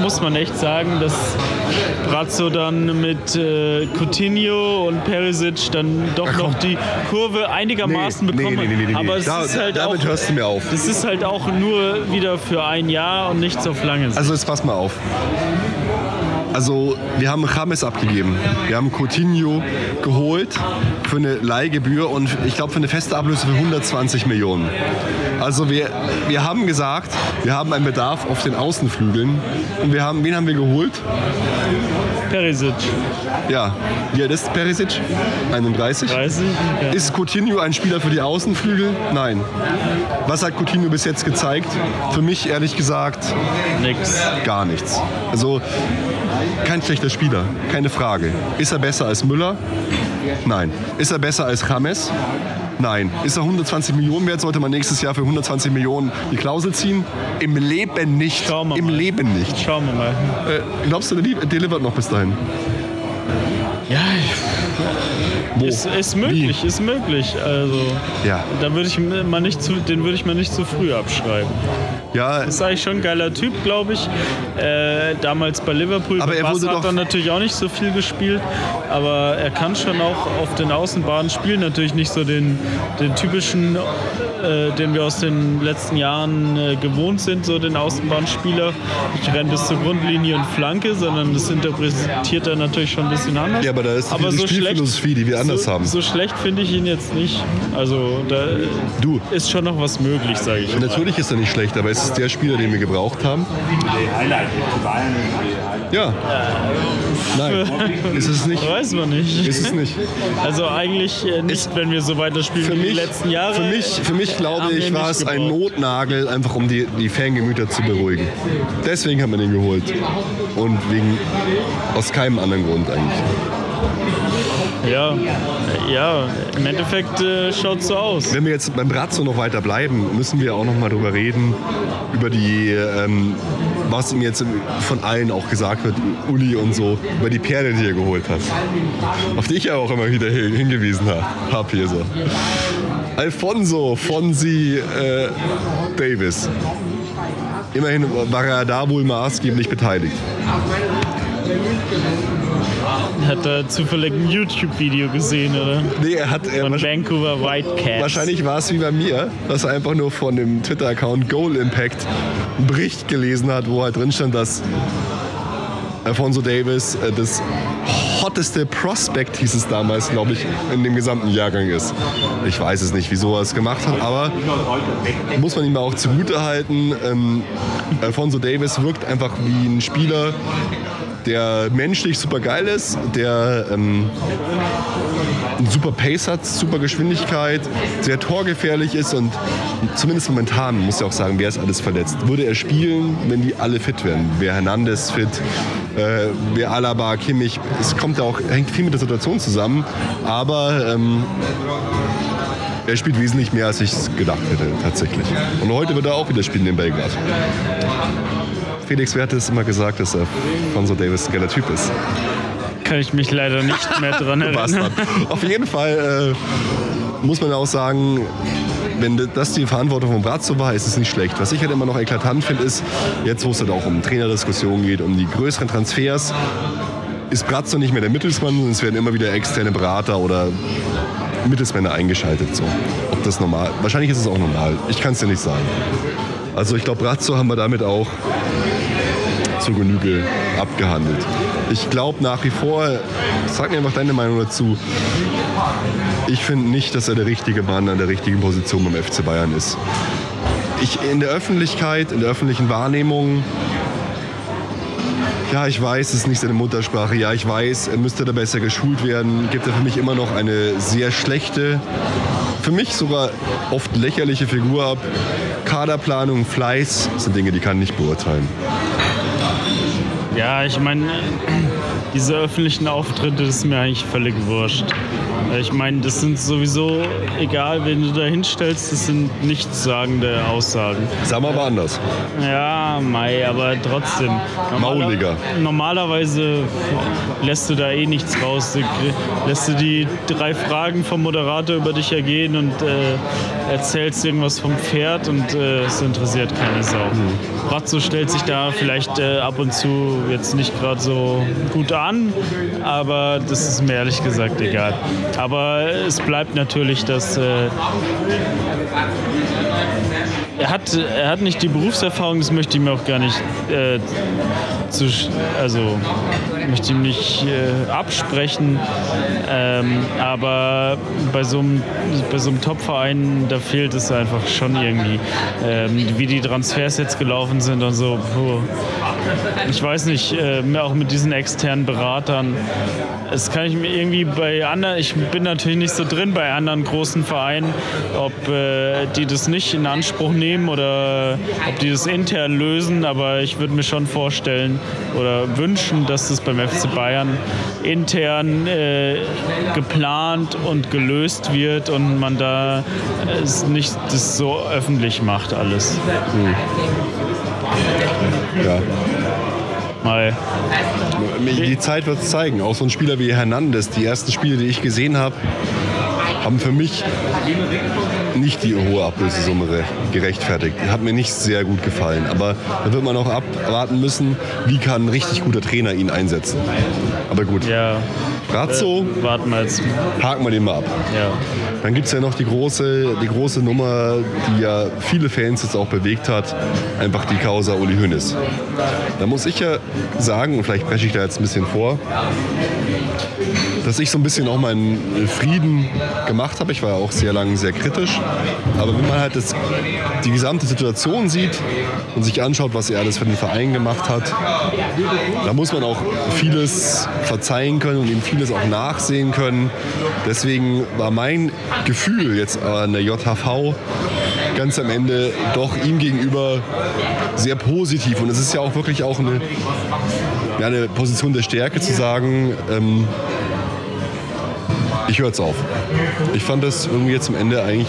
muss man echt sagen, dass Brazzo dann mit äh, Coutinho und Perisic dann doch Ach, noch die Kurve einigermaßen nee, bekommen. Nee, nee, nee, Aber es da, ist halt damit auch, hörst du mir auf. Das ist halt auch nur wieder für ein Jahr und nicht auf lange Sicht. Also jetzt pass mal auf. Also wir haben James abgegeben, wir haben Coutinho geholt für eine Leihgebühr und ich glaube für eine feste Ablöse für 120 Millionen. Also wir, wir haben gesagt, wir haben einen Bedarf auf den Außenflügeln und wir haben, wen haben wir geholt? Perisic. Ja, wie alt ist Perisic? 31? 30, ja. Ist Coutinho ein Spieler für die Außenflügel? Nein. Was hat Coutinho bis jetzt gezeigt? Für mich ehrlich gesagt Nix. gar nichts. Also kein schlechter Spieler, keine Frage. Ist er besser als Müller? Nein. Ist er besser als James? Nein. Ist er 120 Millionen wert? Sollte man nächstes Jahr für 120 Millionen die Klausel ziehen? Im Leben nicht. Schauen wir Im mal. Leben nicht. Schauen wir mal. Äh, glaubst du, der delivert noch bis dahin? Ja, ich wo? Ist, ist möglich, Wie? ist möglich. Also, ja. da würde ich mal nicht zu, den würde ich mal nicht zu früh abschreiben. Ja. Ist eigentlich schon ein geiler Typ, glaube ich. Äh, damals bei Liverpool aber er wurde hat er natürlich auch nicht so viel gespielt, aber er kann schon auch auf den Außenbahnen spielen. Natürlich nicht so den, den typischen, äh, den wir aus den letzten Jahren äh, gewohnt sind, so den Außenbahnspieler. Ich renne bis zur Grundlinie und Flanke, sondern das interpretiert er natürlich schon ein bisschen anders. Ja, aber da ist aber so Spielphilosophie, die wir anders so, haben. So schlecht finde ich ihn jetzt nicht. Also da du. ist schon noch was möglich, sage ich. Natürlich mal. ist er nicht schlecht, aber es ist der Spieler, den wir gebraucht haben. Ja. Nein, ist es nicht. Weiß man nicht. Ist es nicht. Also eigentlich äh, nicht, ist, wenn wir so weiterspielen wie die letzten Jahre. Für mich, für mich glaube ich, war es ein Notnagel, einfach um die, die Fangemüter zu beruhigen. Deswegen haben wir den geholt. Und wegen aus keinem anderen Grund eigentlich. Ja, ja, im Endeffekt äh, schaut es so aus. Wenn wir jetzt beim Brazzo noch weiter bleiben, müssen wir auch noch mal drüber reden, über die, ähm, was ihm jetzt von allen auch gesagt wird, Uli und so, über die Perle, die er geholt hat. Auf die ich ja auch immer wieder hingewiesen habe, hab hier so. Alfonso Fonsi äh, Davis. Immerhin war er da wohl maßgeblich beteiligt. Hat er zufällig ein YouTube-Video gesehen, oder? Nee, er hat. Er von Vancouver Whitecaps. Wahrscheinlich war es wie bei mir, dass er einfach nur von dem Twitter-Account Goal Impact einen Bericht gelesen hat, wo halt drin stand, dass Alfonso Davis äh, das hotteste Prospect, hieß es damals, glaube ich, in dem gesamten Jahrgang ist. Ich weiß es nicht, wieso er es gemacht hat, aber muss man ihm auch zugute halten. Ähm, Alfonso Davis wirkt einfach wie ein Spieler, der menschlich super geil ist, der ähm, super Pace hat, super Geschwindigkeit, sehr torgefährlich ist und zumindest momentan, muss ich auch sagen, wer ist alles verletzt. Würde er spielen, wenn die alle fit wären? Wäre Hernandez fit? Äh, wäre Alaba, Kimmich? Es kommt auch, hängt viel mit der Situation zusammen, aber ähm, er spielt wesentlich mehr, als ich es gedacht hätte, tatsächlich. Und heute wird er auch wieder spielen in Belgrad. Felix, wer hat es immer gesagt, dass er Davis ein geiler Typ ist? Kann ich mich leider nicht mehr dran erinnern. Auf jeden Fall muss man auch sagen, wenn das die Verantwortung von Brazzo war, ist es nicht schlecht. Was ich halt immer noch eklatant finde, ist, jetzt wo es halt auch um Trainerdiskussionen geht, um die größeren Transfers, ist Brazzo nicht mehr der Mittelsmann, sondern es werden immer wieder externe Berater oder Mittelsmänner eingeschaltet. So. Ob das normal? Wahrscheinlich ist es auch normal. Ich kann es dir nicht sagen. Also ich glaube, Brazzo haben wir damit auch zur Genüge abgehandelt. Ich glaube nach wie vor, sag mir einfach deine Meinung dazu, ich finde nicht, dass er der richtige Mann an der richtigen Position beim FC Bayern ist. Ich, in der Öffentlichkeit, in der öffentlichen Wahrnehmung, ja, ich weiß, es ist nicht seine Muttersprache. Ja, ich weiß, er müsste da besser geschult werden. Gibt er für mich immer noch eine sehr schlechte, für mich sogar oft lächerliche Figur ab. Kaderplanung, Fleiß sind Dinge, die kann ich nicht beurteilen. Ja, ich meine, diese öffentlichen Auftritte, das ist mir eigentlich völlig wurscht. Ich meine, das sind sowieso, egal wen du da hinstellst, das sind nichtssagende Aussagen. Sagen wir aber anders. Ja, Mai, aber trotzdem. Normaler, Mauliger. Normalerweise lässt du da eh nichts raus. Lässt du die drei Fragen vom Moderator über dich ergehen und äh, erzählst irgendwas vom Pferd und äh, es interessiert keine Sau. Mhm. Brazzo stellt sich da vielleicht äh, ab und zu jetzt nicht gerade so gut an, aber das ist mir ehrlich gesagt egal. Aber es bleibt natürlich, dass äh, er hat, er hat nicht die Berufserfahrung, das möchte ich mir auch gar nicht äh, zu, also möchte ihm nicht äh, absprechen. Ähm, aber bei so einem Top-Verein, da fehlt es einfach schon irgendwie, ähm, wie die Transfers jetzt gelaufen sind und so. Puh. Ich weiß nicht, äh, auch mit diesen externen Beratern. Das kann ich mir irgendwie bei anderen, ich bin natürlich nicht so drin bei anderen großen Vereinen, ob äh, die das nicht in Anspruch nehmen oder ob die das intern lösen, aber ich würde mir schon vorstellen oder wünschen, dass das beim FC Bayern intern äh, geplant und gelöst wird und man da äh, es nicht das so öffentlich macht alles. Hm. Ja. Mal. Die Zeit wird es zeigen. Auch so ein Spieler wie Hernandez, die ersten Spiele, die ich gesehen habe, haben für mich nicht die hohe Ablösesumme gerechtfertigt. Hat mir nicht sehr gut gefallen. Aber da wird man auch abwarten müssen, wie kann ein richtig guter Trainer ihn einsetzen. Aber gut. Ja. Brazzo, äh, warten wir jetzt. haken wir den mal ab. Ja. Dann gibt es ja noch die große, die große Nummer, die ja viele Fans jetzt auch bewegt hat, einfach die Causa Uli Hoeneß. Da muss ich ja sagen, und vielleicht breche ich da jetzt ein bisschen vor, dass ich so ein bisschen auch meinen Frieden gemacht habe. Ich war ja auch sehr lange sehr kritisch. Aber wenn man halt das, die gesamte Situation sieht und sich anschaut, was er alles für den Verein gemacht hat, da muss man auch vieles verzeihen können und ihm vieles auch nachsehen können. Deswegen war mein Gefühl jetzt an der JHV ganz am Ende doch ihm gegenüber sehr positiv. Und es ist ja auch wirklich auch eine, ja, eine Position der Stärke zu sagen, ähm, ich höre jetzt auf. Ich fand das irgendwie jetzt am Ende eigentlich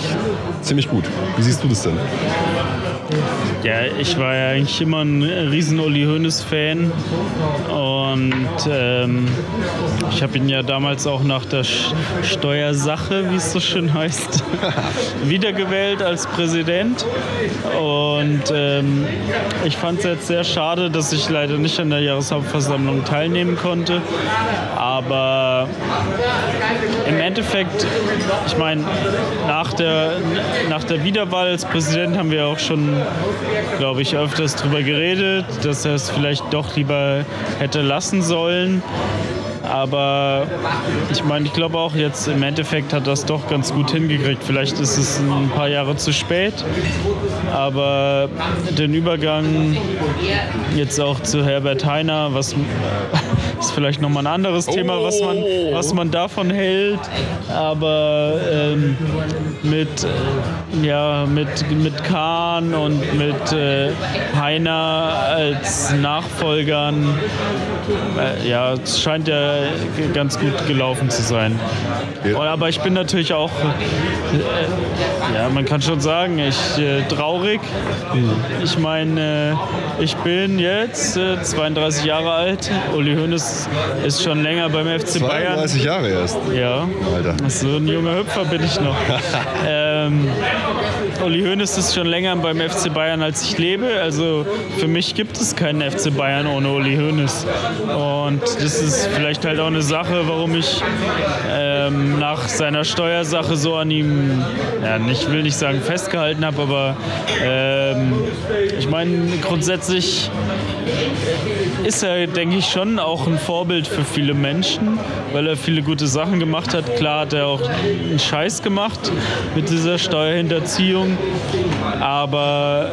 ziemlich gut. Wie siehst du das denn? Ja, ich war ja eigentlich immer ein riesen Uli Hoeneß-Fan und ähm, ich habe ihn ja damals auch nach der Steuersache, wie es so schön heißt, wiedergewählt als Präsident und ähm, ich fand es jetzt sehr schade, dass ich leider nicht an der Jahreshauptversammlung teilnehmen konnte, aber im Endeffekt, ich meine, nach der, nach der Wiederwahl als Präsident haben wir auch schon glaube ich, öfters darüber geredet, dass er es vielleicht doch lieber hätte lassen sollen. Aber ich meine, ich glaube auch jetzt im Endeffekt hat das doch ganz gut hingekriegt. Vielleicht ist es ein paar Jahre zu spät, aber den Übergang jetzt auch zu Herbert Heiner, was ist vielleicht nochmal ein anderes Thema, was man, was man davon hält. Aber ähm, mit, äh, ja, mit, mit Kahn und mit äh, Heiner als Nachfolgern, äh, ja, es scheint ja ganz gut gelaufen zu sein. Ja. Aber ich bin natürlich auch, äh, ja, man kann schon sagen, ich äh, traurig. Mhm. Ich meine, äh, ich bin jetzt 32 äh, Jahre alt. Uli Hoeneß ist schon länger beim FC Bayern. 32 Jahre erst. Ja. Alter. So ein junger Hüpfer bin ich noch. ähm, Uli Hoeneß ist schon länger beim FC Bayern, als ich lebe. Also für mich gibt es keinen FC Bayern ohne Uli Hoeneß. Und das ist vielleicht halt auch eine Sache, warum ich ähm, nach seiner Steuersache so an ihm, ja, nicht will nicht sagen festgehalten habe, aber ähm, ich meine grundsätzlich ist er, denke ich, schon auch ein Vorbild für viele Menschen, weil er viele gute Sachen gemacht hat. Klar hat er auch einen Scheiß gemacht mit dieser Steuerhinterziehung, aber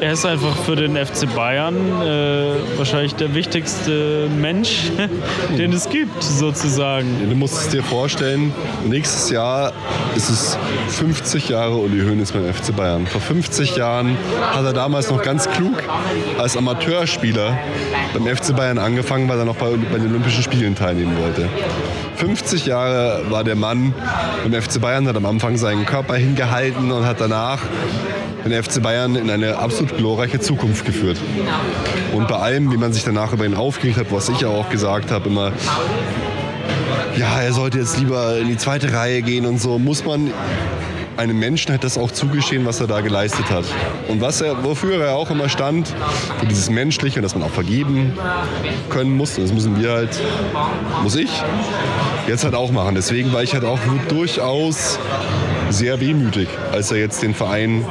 er ist einfach für den FC Bayern äh, wahrscheinlich der wichtigste Mensch, den es gibt, sozusagen. Du musst es dir vorstellen, nächstes Jahr ist es 50 Jahre Uli Hoeneß beim FC Bayern. Vor 50 Jahren hat er damals noch ganz klug als Amateurspieler beim FC Bayern angefangen, weil er noch bei, bei den Olympischen Spielen teilnehmen wollte. 50 Jahre war der Mann beim FC Bayern, hat am Anfang seinen Körper hingehalten und hat danach den FC Bayern in eine absolut glorreiche Zukunft geführt. Und bei allem, wie man sich danach über ihn aufgeregt hat, was ich auch gesagt habe, immer, ja, er sollte jetzt lieber in die zweite Reihe gehen und so, muss man einem Menschen hat das auch zugestehen, was er da geleistet hat. Und was er, wofür er auch immer stand, für dieses Menschliche, dass man auch vergeben können muss. Und das müssen wir halt, muss ich, jetzt halt auch machen. Deswegen war ich halt auch durchaus sehr wehmütig, als er jetzt den Verein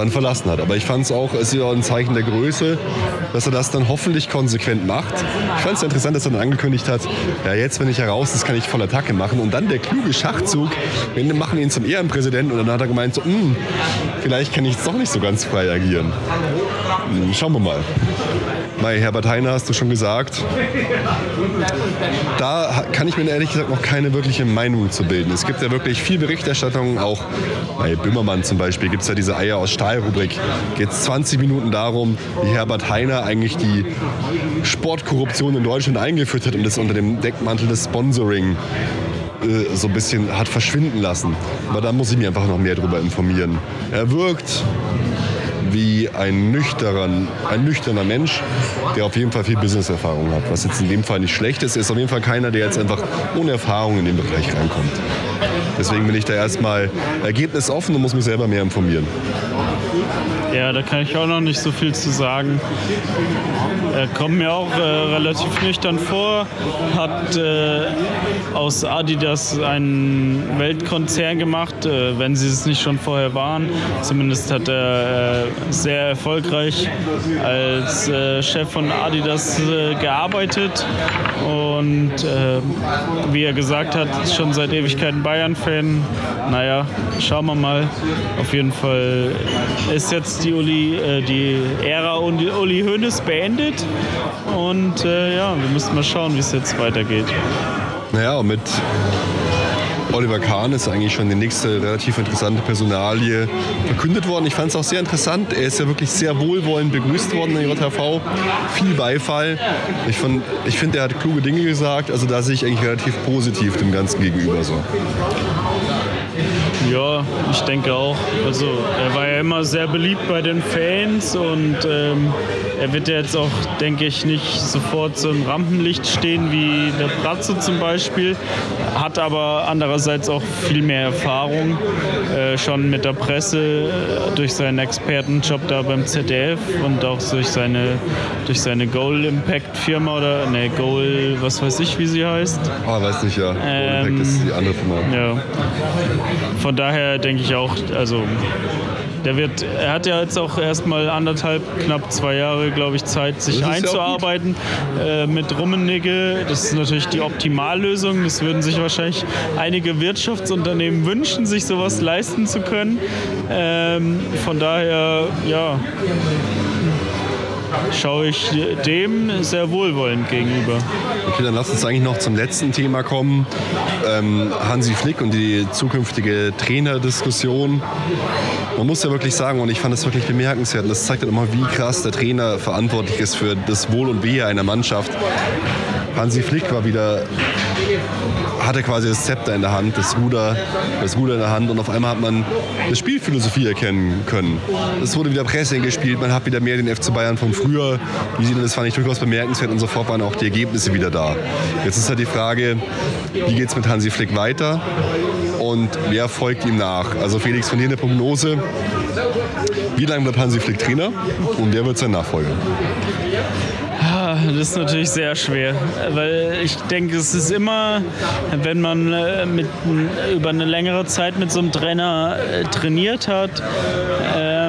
dann verlassen hat. Aber ich fand es auch, es ist ja ein Zeichen der Größe, dass er das dann hoffentlich konsequent macht. Ich fand es interessant, dass er dann angekündigt hat, ja jetzt, wenn ich heraus, das kann ich voll Attacke machen. Und dann der kluge Schachzug, wir machen ihn zum Ehrenpräsidenten und dann hat er gemeint, so, hm, vielleicht kann ich jetzt doch nicht so ganz frei agieren. Hm, schauen wir mal. Bei Herbert Heiner hast du schon gesagt, da kann ich mir ehrlich gesagt noch keine wirkliche Meinung zu bilden. Es gibt ja wirklich viel Berichterstattung, auch bei Böhmermann zum Beispiel gibt es ja diese Eier aus Stahl-Rubrik. Geht es 20 Minuten darum, wie Herbert Heiner eigentlich die Sportkorruption in Deutschland eingeführt hat und das unter dem Deckmantel des Sponsoring äh, so ein bisschen hat verschwinden lassen. Aber da muss ich mich einfach noch mehr darüber informieren. Er wirkt wie ein, nüchtern, ein nüchterner Mensch, der auf jeden Fall viel Business-Erfahrung hat. Was jetzt in dem Fall nicht schlecht ist, ist auf jeden Fall keiner, der jetzt einfach ohne Erfahrung in den Bereich reinkommt. Deswegen bin ich da erstmal ergebnisoffen und muss mich selber mehr informieren. Ja, da kann ich auch noch nicht so viel zu sagen. Er kommt mir auch äh, relativ nüchtern vor, hat äh, aus Adidas einen Weltkonzern gemacht, äh, wenn sie es nicht schon vorher waren. Zumindest hat er äh, sehr erfolgreich als äh, Chef von Adidas äh, gearbeitet und wie er gesagt hat, schon seit Ewigkeiten Bayern-Fan. Naja, schauen wir mal. Auf jeden Fall ist jetzt die, Uli, äh, die Ära Uli, Uli Hoeneß beendet. Und äh, ja, wir müssen mal schauen, wie es jetzt weitergeht. Naja, und mit Oliver Kahn ist eigentlich schon die nächste relativ interessante Personalie verkündet worden. Ich fand es auch sehr interessant. Er ist ja wirklich sehr wohlwollend begrüßt worden in der JHV. Viel Beifall. Ich, ich finde, er hat kluge Dinge gesagt. Also da sehe ich eigentlich relativ positiv dem Ganzen gegenüber so. Ja, ich denke auch. Also er war ja immer sehr beliebt bei den Fans und ähm, er wird ja jetzt auch, denke ich, nicht sofort so im Rampenlicht stehen wie der Bratzo zum Beispiel, hat aber andererseits auch viel mehr Erfahrung äh, schon mit der Presse äh, durch seinen Expertenjob da beim ZDF und auch durch seine, durch seine Goal Impact Firma oder ne Goal, was weiß ich, wie sie heißt. Ah, oh, weiß nicht, ja. Goal ähm, Impact ist die andere Firma. Ja. Von daher denke ich auch, also der wird, er hat ja jetzt auch erstmal anderthalb, knapp zwei Jahre, glaube ich, Zeit, sich einzuarbeiten äh, mit Rummenigge. Das ist natürlich die Optimallösung. Das würden sich wahrscheinlich einige Wirtschaftsunternehmen wünschen, sich sowas leisten zu können. Ähm, von daher, ja schaue ich dem sehr wohlwollend gegenüber. Okay, dann lass uns eigentlich noch zum letzten Thema kommen. Ähm, Hansi Flick und die zukünftige Trainerdiskussion. Man muss ja wirklich sagen, und ich fand das wirklich bemerkenswert, und das zeigt dann immer, wie krass der Trainer verantwortlich ist für das Wohl und Wehe einer Mannschaft. Hansi Flick war wieder, hatte quasi das Zepter in der Hand, das Ruder, das Ruder in der Hand und auf einmal hat man eine Spielphilosophie erkennen können. Es wurde wieder Pressing gespielt, man hat wieder mehr den FC Bayern von früher. Sieht das fand ich durchaus bemerkenswert und sofort waren auch die Ergebnisse wieder da. Jetzt ist halt die Frage, wie geht es mit Hansi Flick weiter und wer folgt ihm nach? Also Felix, von dir eine Prognose. Wie lange bleibt Hansi Flick Trainer und wer wird sein Nachfolger? Das ist natürlich sehr schwer, weil ich denke, es ist immer, wenn man äh, mit, über eine längere Zeit mit so einem Trainer äh, trainiert hat,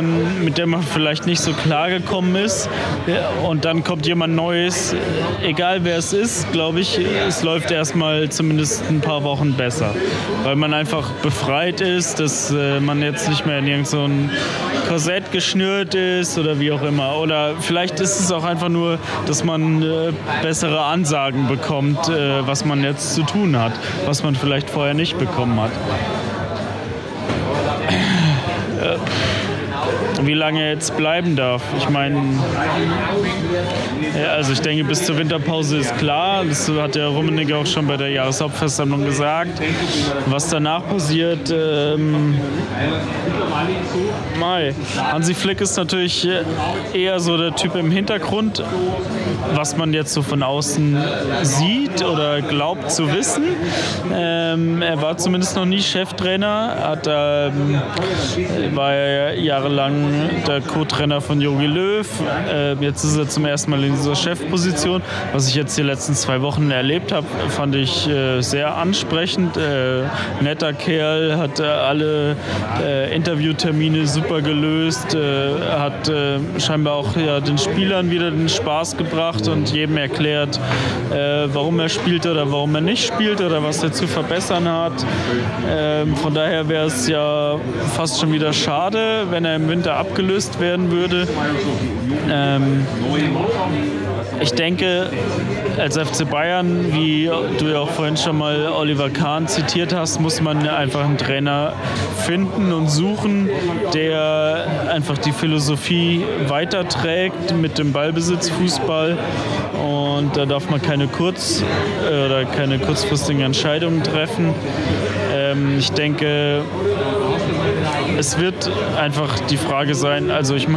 ähm, mit dem man vielleicht nicht so klar gekommen ist und dann kommt jemand Neues, egal wer es ist, glaube ich, es läuft erstmal zumindest ein paar Wochen besser, weil man einfach befreit ist, dass äh, man jetzt nicht mehr in irgendein so Korsett geschnürt ist oder wie auch immer. Oder vielleicht ist es auch einfach nur, dass man äh, bessere Ansagen bekommt, äh, was man jetzt zu tun hat, was man vielleicht vorher nicht bekommen hat. Wie lange er jetzt bleiben darf. Ich meine, also ich denke, bis zur Winterpause ist klar. Das hat der Rummenigge auch schon bei der Jahreshauptversammlung gesagt. Was danach passiert, ähm, Mai. Hansi Flick ist natürlich eher so der Typ im Hintergrund, was man jetzt so von außen sieht oder glaubt zu wissen. Ähm, er war zumindest noch nie Cheftrainer, hat, ähm, war jahrelang der Co-Trainer von Jogi Löw. Äh, jetzt ist er zum ersten Mal in dieser Chefposition. Was ich jetzt die letzten zwei Wochen erlebt habe, fand ich äh, sehr ansprechend. Äh, netter Kerl, hat äh, alle äh, Interviewtermine super gelöst, äh, hat scheinbar auch ja, den Spielern wieder den Spaß gebracht und jedem erklärt, warum er spielt oder warum er nicht spielt oder was er zu verbessern hat. Ähm, von daher wäre es ja fast schon wieder schade, wenn er im Winter abgelöst werden würde. Ähm, ich denke, als FC Bayern, wie du ja auch vorhin schon mal Oliver Kahn zitiert hast, muss man einfach einen Trainer finden und suchen, der einfach die Philosophie weiterträgt mit dem Ballbesitzfußball. Und da darf man keine kurz äh, oder keine kurzfristigen Entscheidungen treffen. Ähm, ich denke, es wird einfach die Frage sein, also ich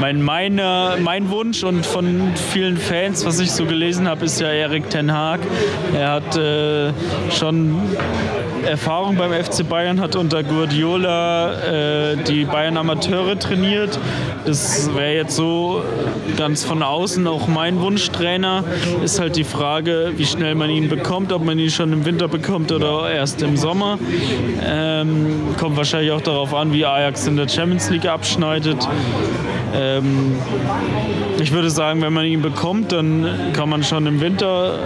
mein, meine, mein Wunsch und von vielen Fans, was ich so gelesen habe, ist ja Erik Ten Haag. Er hat äh, schon Erfahrung beim FC Bayern, hat unter Guardiola äh, die Bayern Amateure trainiert. Das wäre jetzt so ganz von außen auch mein Wunschtrainer. Ist halt die Frage, wie schnell man ihn bekommt, ob man ihn schon im Winter bekommt oder erst im Sommer. Ähm, kommt wahrscheinlich auch darauf an, wie Ajax in der Champions League abschneidet. Ähm, ich würde sagen, wenn man ihn bekommt, dann kann man schon im Winter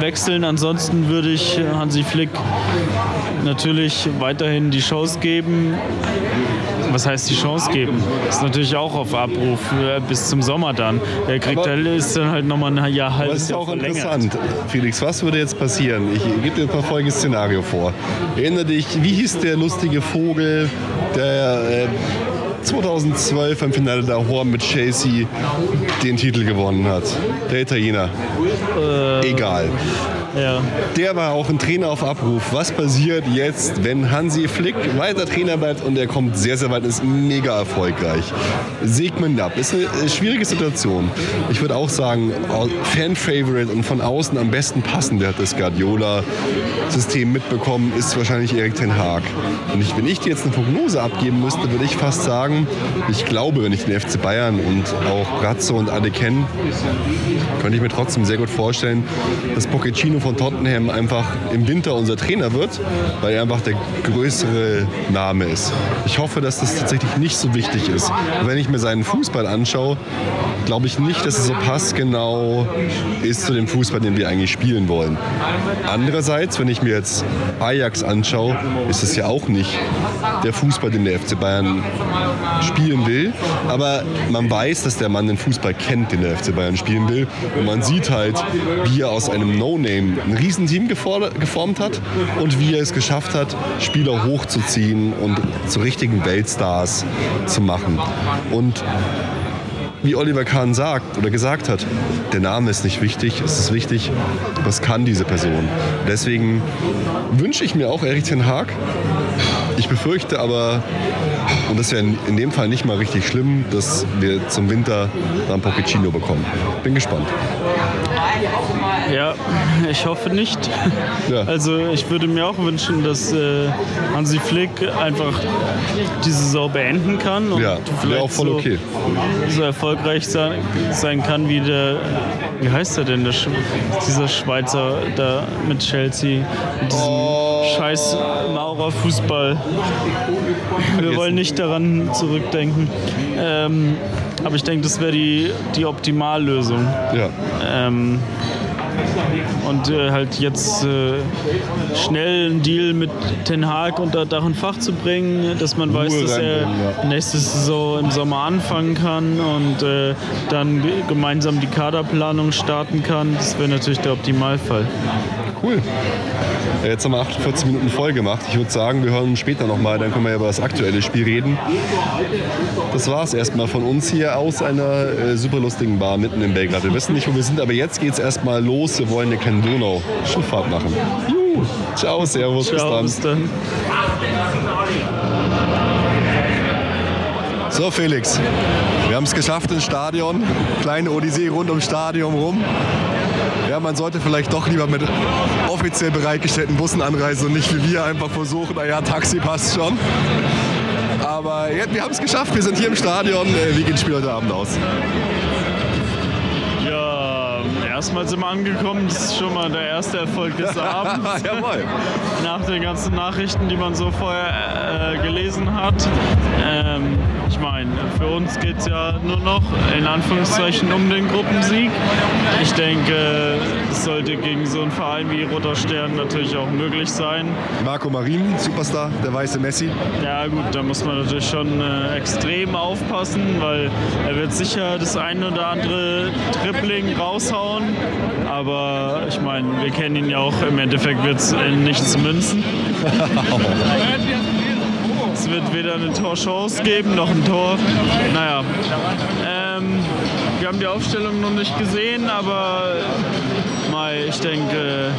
wechseln. Ansonsten würde ich Hansi Flick natürlich weiterhin die Chance geben. Was heißt die Chance geben? Das ist natürlich auch auf Abruf äh, bis zum Sommer dann. Der kriegt der ist dann halt nochmal ein Jahr halb. Das ist auch interessant. Felix, was würde jetzt passieren? Ich gebe dir ein folgendes Szenario vor. Erinnere dich, wie hieß der lustige Vogel, der äh, 2012 im Finale der Horn mit Chelsea den Titel gewonnen hat. Der Italiener. Äh, Egal. Ja. Der war auch ein Trainer auf Abruf. Was passiert jetzt, wenn Hansi Flick weiter Trainer bleibt und er kommt sehr, sehr weit, ist mega erfolgreich? Segment ab. Ist eine schwierige Situation. Ich würde auch sagen, Fan-Favorite und von außen am besten passend, der hat das Guardiola-System mitbekommen, ist wahrscheinlich Erik Ten Haag. Und ich, wenn ich dir jetzt eine Prognose abgeben müsste, würde ich fast sagen, ich glaube, wenn ich den FC Bayern und auch Brazzo und alle kenne, könnte ich mir trotzdem sehr gut vorstellen, dass Pochettino von Tottenham einfach im Winter unser Trainer wird, weil er einfach der größere Name ist. Ich hoffe, dass das tatsächlich nicht so wichtig ist. Wenn ich mir seinen Fußball anschaue, glaube ich nicht, dass es so passgenau ist zu dem Fußball, den wir eigentlich spielen wollen. Andererseits, wenn ich mir jetzt Ajax anschaue, ist es ja auch nicht der Fußball, den der FC Bayern spielen will. Aber man weiß, dass der Mann den Fußball kennt, den der FC Bayern spielen will. Und man sieht halt, wie er aus einem No-Name ein Riesenteam geformt hat und wie er es geschafft hat, Spieler hochzuziehen und zu richtigen Weltstars zu machen. Und wie Oliver Kahn sagt oder gesagt hat, der Name ist nicht wichtig, es ist wichtig, was kann diese Person. Deswegen wünsche ich mir auch Erik Ten Haag. Ich befürchte aber, und das wäre in dem Fall nicht mal richtig schlimm, dass wir zum Winter dann Pochettino bekommen. Bin gespannt. Ja, ich hoffe nicht. Ja. Also ich würde mir auch wünschen, dass äh, Hansi Flick einfach die Saison beenden kann und ja, vielleicht auch voll so, okay. so erfolgreich sein, sein, kann wie der, wie heißt er denn, der, dieser Schweizer da mit Chelsea, mit diesem oh. Scheiß Maurerfußball. Wir wollen nicht daran zurückdenken. Ähm, aber ich denke, das wäre die, die Optimallösung. Ja. Ähm, und äh, halt jetzt äh, schnell einen Deal mit Ten Hag unter Dach und Fach zu bringen, dass man weiß, dass er nächste Saison im Sommer anfangen kann und äh, dann gemeinsam die Kaderplanung starten kann. Das wäre natürlich der Optimalfall. Cool. Jetzt haben wir 48 Minuten voll gemacht. Ich würde sagen, wir hören später nochmal, dann können wir ja über das aktuelle Spiel reden. Das war es erstmal von uns hier aus einer äh, super lustigen Bar mitten in Belgrad. Wir wissen nicht, wo wir sind, aber jetzt geht es erstmal los. Wir wollen eine Ken-Donau-Schifffahrt machen. Juhu. Ciao, Servus, Ciao, bis dann. Bis dann. So, Felix, wir haben es geschafft ins Stadion. Kleine Odyssee rund ums Stadion rum. Ja, man sollte vielleicht doch lieber mit offiziell bereitgestellten Bussen anreisen und nicht wie wir einfach versuchen, naja, Taxi passt schon. Aber ja, wir haben es geschafft, wir sind hier im Stadion. Äh, wie geht das Spiel heute Abend aus? Erstmal sind wir angekommen. Das ist schon mal der erste Erfolg des Abends. Jawohl. Nach den ganzen Nachrichten, die man so vorher äh, gelesen hat. Ähm, ich meine, für uns geht es ja nur noch in Anführungszeichen um den Gruppensieg. Ich denke, es sollte gegen so einen Verein wie Roter Stern natürlich auch möglich sein. Marco Marin, Superstar, der weiße Messi. Ja gut, da muss man natürlich schon äh, extrem aufpassen, weil er wird sicher das eine oder andere Tripling raushauen. Aber ich meine, wir kennen ihn ja auch, im Endeffekt wird es in nichts münzen. es wird weder eine Torchance geben noch ein Tor. Naja. Ähm, wir haben die Aufstellung noch nicht gesehen, aber Mai, ich denke,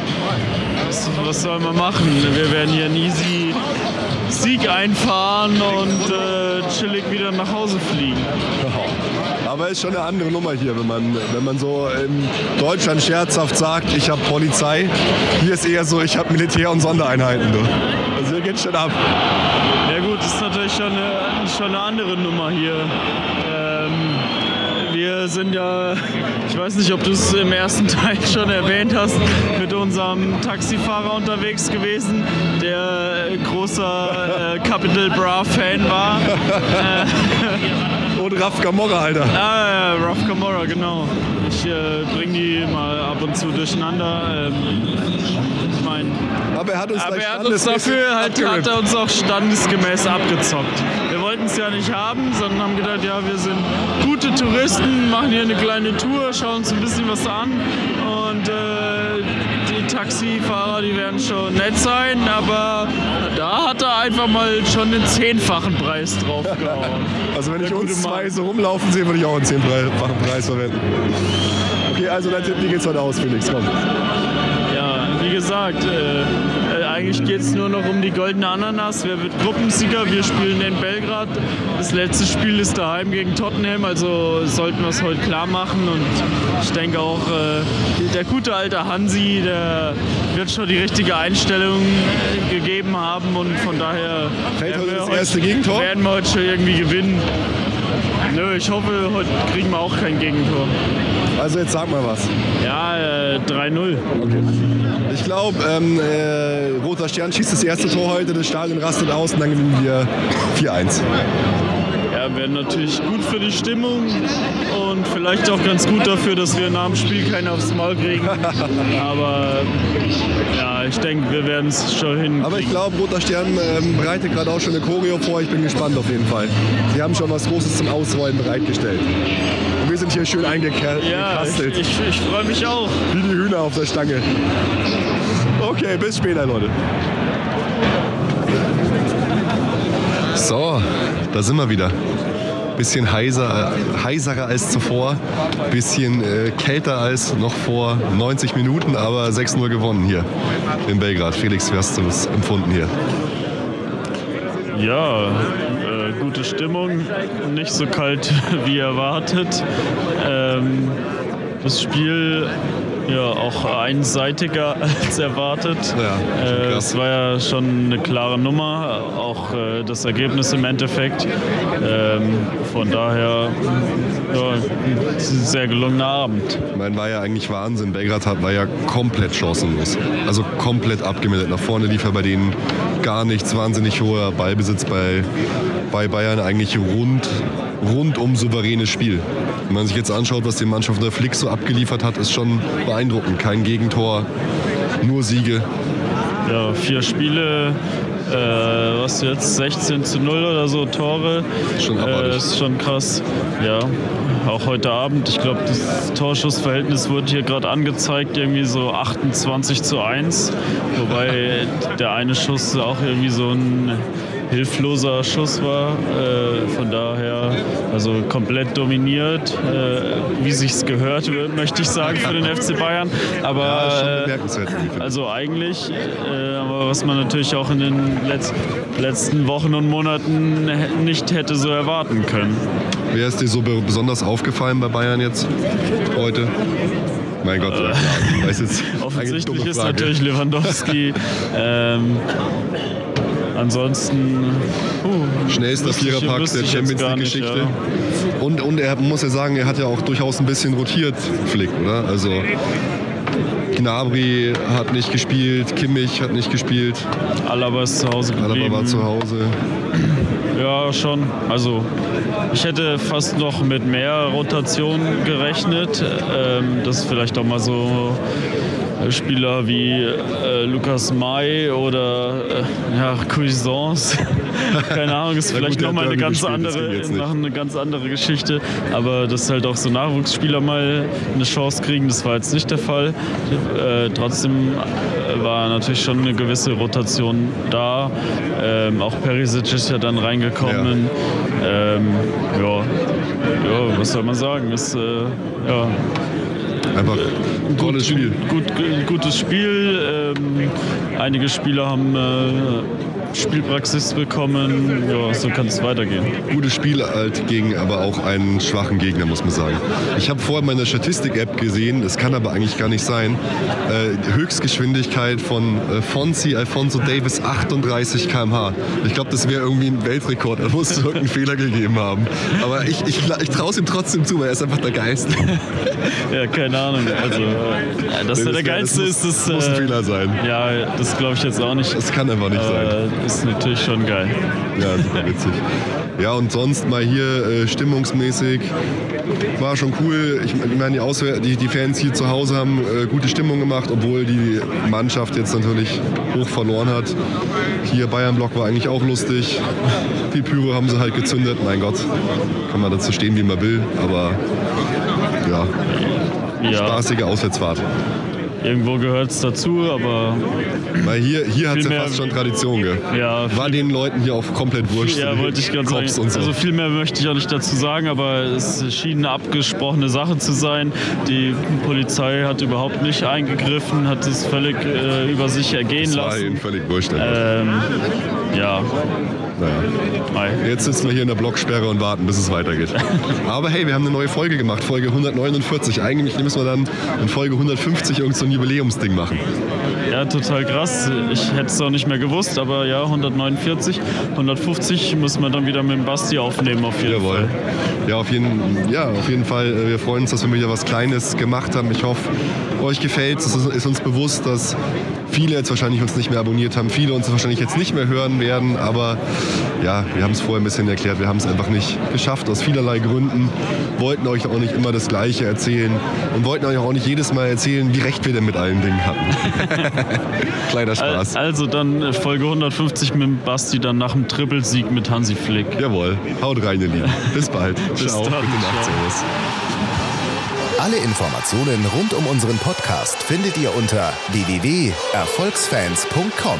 was, was soll man machen? Wir werden hier einen easy Sieg einfahren und äh, chillig wieder nach Hause fliegen. Aber ist schon eine andere Nummer hier, wenn man, wenn man so in Deutschland scherzhaft sagt, ich habe Polizei. Hier ist eher so, ich habe Militär und Sondereinheiten. Du. Geht schon ab. Ja gut, das ist natürlich schon eine, schon eine andere Nummer hier. Ähm, wir sind ja, ich weiß nicht, ob du es im ersten Teil schon erwähnt hast, mit unserem Taxifahrer unterwegs gewesen, der großer äh, Capital Bra Fan war. Und Raf Camorra, Alter. Ah, ja, Raf Camorra, genau. Ich äh, bringe die mal ab und zu durcheinander. Ähm, mein, aber er hat uns, aber er hat uns dafür halt, hat er uns auch standesgemäß abgezockt. Wir wollten es ja nicht haben, sondern haben gedacht, ja, wir sind gute Touristen, machen hier eine kleine Tour, schauen uns ein bisschen was an und äh, die Taxifahrer, die werden schon nett sein, aber da hat er einfach mal schon den zehnfachen Preis draufgehauen. also wenn ich uns zwei so rumlaufen sehe, würde ich auch einen zehnfachen Preis verwenden. Okay, also dein Tipp, wie geht's heute aus, Felix? Komm. Gesagt, äh, eigentlich geht es nur noch um die goldene Ananas. Wer wird Gruppensieger? Wir spielen in Belgrad. Das letzte Spiel ist daheim gegen Tottenham, also sollten wir es heute klar machen. Und ich denke auch, äh, der gute alte Hansi, der wird schon die richtige Einstellung gegeben haben und von daher Fällt heute das erste Gegentor? werden wir heute schon irgendwie gewinnen. Nö, ich hoffe, heute kriegen wir auch kein Gegentor. Also jetzt sag mal was. Ja, äh, 3-0. Okay. Ich glaube, ähm, äh, Roter Stern schießt das erste Tor heute, das Stadion rastet aus und dann gewinnen wir 4-1 wäre natürlich gut für die Stimmung und vielleicht auch ganz gut dafür, dass wir nach dem Spiel keinen aufs Maul kriegen. Aber ja, ich denke, wir werden es schon hin. Aber ich glaube, Roter Stern ähm, bereitet gerade auch schon eine Choreo vor. Ich bin gespannt auf jeden Fall. Sie haben schon was Großes zum Ausrollen bereitgestellt. Und wir sind hier schön eingekastelt. Ja, ich, ich, ich freue mich auch. Wie die Hühner auf der Stange. Okay, bis später, Leute. So, da sind wir wieder. Bisschen heiser, heiserer als zuvor, bisschen äh, kälter als noch vor 90 Minuten, aber 6-0 gewonnen hier in Belgrad. Felix, wie hast du das empfunden hier? Ja, äh, gute Stimmung, nicht so kalt wie erwartet. Ähm, das Spiel ja, auch einseitiger als erwartet. Ja, äh, es war ja schon eine klare Nummer, auch äh, das Ergebnis im Endeffekt. Ähm, von daher ja, ein sehr gelungener Abend. Ich meine, war ja eigentlich Wahnsinn. Belgrad war ja komplett chancenlos. Also komplett abgemeldet. Nach vorne lief er bei denen gar nichts. Wahnsinnig hoher Ballbesitz bei, bei Bayern. Eigentlich rund, rundum souveränes Spiel. Wenn man sich jetzt anschaut, was die Mannschaft der Flick so abgeliefert hat, ist schon beeindruckend. Kein Gegentor, nur Siege. Ja, vier Spiele, äh, was jetzt 16 zu 0 oder so Tore. Schon äh, ist schon krass. Ja, auch heute Abend. Ich glaube, das Torschussverhältnis wurde hier gerade angezeigt, irgendwie so 28 zu 1. Wobei der eine Schuss auch irgendwie so ein hilfloser Schuss war. Äh, von daher, also komplett dominiert, äh, wie sich's gehört, möchte ich sagen, für den FC Bayern. Aber äh, also eigentlich, äh, aber was man natürlich auch in den Letz letzten Wochen und Monaten nicht hätte so erwarten können. Wer ist dir so besonders aufgefallen bei Bayern jetzt heute? Mein Gott, klar. Weiß jetzt Offensichtlich ist natürlich Lewandowski. ähm, Ansonsten. Uh, Schnellster Viererpack der Champions League-Geschichte. Ja. Und, und er muss ja sagen, er hat ja auch durchaus ein bisschen rotiert, Flick, oder? Also. Gnabry hat nicht gespielt, Kimmich hat nicht gespielt. Alaba ist zu Hause geblieben. Alaba war zu Hause. Ja, schon. Also ich hätte fast noch mit mehr Rotation gerechnet. Ähm, das vielleicht auch mal so Spieler wie äh, Lukas May oder äh, ja, Cuisance. Keine Ahnung, ist vielleicht nochmal eine ganz andere, noch eine ganz andere Geschichte. Aber dass halt auch so Nachwuchsspieler mal eine Chance kriegen, das war jetzt nicht der Fall. Äh, trotzdem äh, war natürlich schon eine gewisse Rotation da. Ähm, auch Perisic ist ja dann reingekommen. Ja. Ähm, ja. ja, was soll man sagen? Ist, äh, ja, Einfach ein tolles Spiel. Gut, gutes Spiel. Ähm, einige Spieler haben äh, Spielpraxis bekommen. Ja, so kann es weitergehen. Gutes Spiel halt gegen aber auch einen schwachen Gegner, muss man sagen. Ich habe vorher meine Statistik-App gesehen, das kann aber eigentlich gar nicht sein. Äh, Höchstgeschwindigkeit von äh, Fonzi Alfonso Davis 38 km/h. Ich glaube, das wäre irgendwie ein Weltrekord. Da muss es irgendeinen Fehler gegeben haben. Aber ich, ich, ich traue es ihm trotzdem zu, weil er ist einfach der Geist. ja, keine Ahnung. Also, ja, dass er der Geilste ist, das muss ein Fehler sein. Ja, das glaube ich jetzt auch nicht. Das kann einfach nicht sein. Ist natürlich schon geil. Ja, super witzig. Ja, und sonst mal hier äh, stimmungsmäßig war schon cool. Ich, ich meine, die, die, die, Fans hier zu Hause haben äh, gute Stimmung gemacht, obwohl die Mannschaft jetzt natürlich hoch verloren hat. Hier Bayern-Block war eigentlich auch lustig. Viel Pyro haben sie halt gezündet. Mein Gott, kann man dazu stehen, wie man will, aber ja, ja. spaßige Auswärtsfahrt. Irgendwo gehört es dazu, aber. Weil hier, hier hat es ja fast schon Tradition, gell? Ja. War den Leuten hier auch komplett wurscht. Ja, wollte ich ganz sagen. So. Also viel mehr möchte ich auch nicht dazu sagen, aber es schien eine abgesprochene Sache zu sein. Die Polizei hat überhaupt nicht eingegriffen, hat es völlig äh, über sich ergehen das lassen. War ihnen völlig wurscht. Ähm, ja. Naja. Jetzt sitzen wir hier in der Blocksperre und warten, bis es weitergeht. Aber hey, wir haben eine neue Folge gemacht, Folge 149. Eigentlich müssen wir dann in Folge 150 irgend so ein Jubiläumsding machen. Ja, total krass. Ich hätte es auch nicht mehr gewusst, aber ja, 149, 150 müssen wir dann wieder mit dem Basti aufnehmen auf jeden Jawohl. Fall. Ja, auf jeden, ja, auf jeden Fall. Äh, wir freuen uns, dass wir wieder was Kleines gemacht haben. Ich hoffe, euch gefällt es. Es ist uns bewusst, dass viele jetzt wahrscheinlich uns nicht mehr abonniert haben, viele uns wahrscheinlich jetzt nicht mehr hören werden, aber ja, wir haben es vorher ein bisschen erklärt, wir haben es einfach nicht geschafft aus vielerlei Gründen, wollten euch auch nicht immer das Gleiche erzählen und wollten euch auch nicht jedes Mal erzählen, wie recht wir denn mit allen Dingen hatten. Kleiner Spaß. Also dann äh, Folge 150 mit Basti, dann nach dem Trippelsieg mit Hansi Flick. Jawohl, haut rein, ihr Lieben. Bis bald. Bis Ciao. Dann. Gute Nacht, Servus. Alle Informationen rund um unseren Podcast findet ihr unter www.erfolgsfans.com.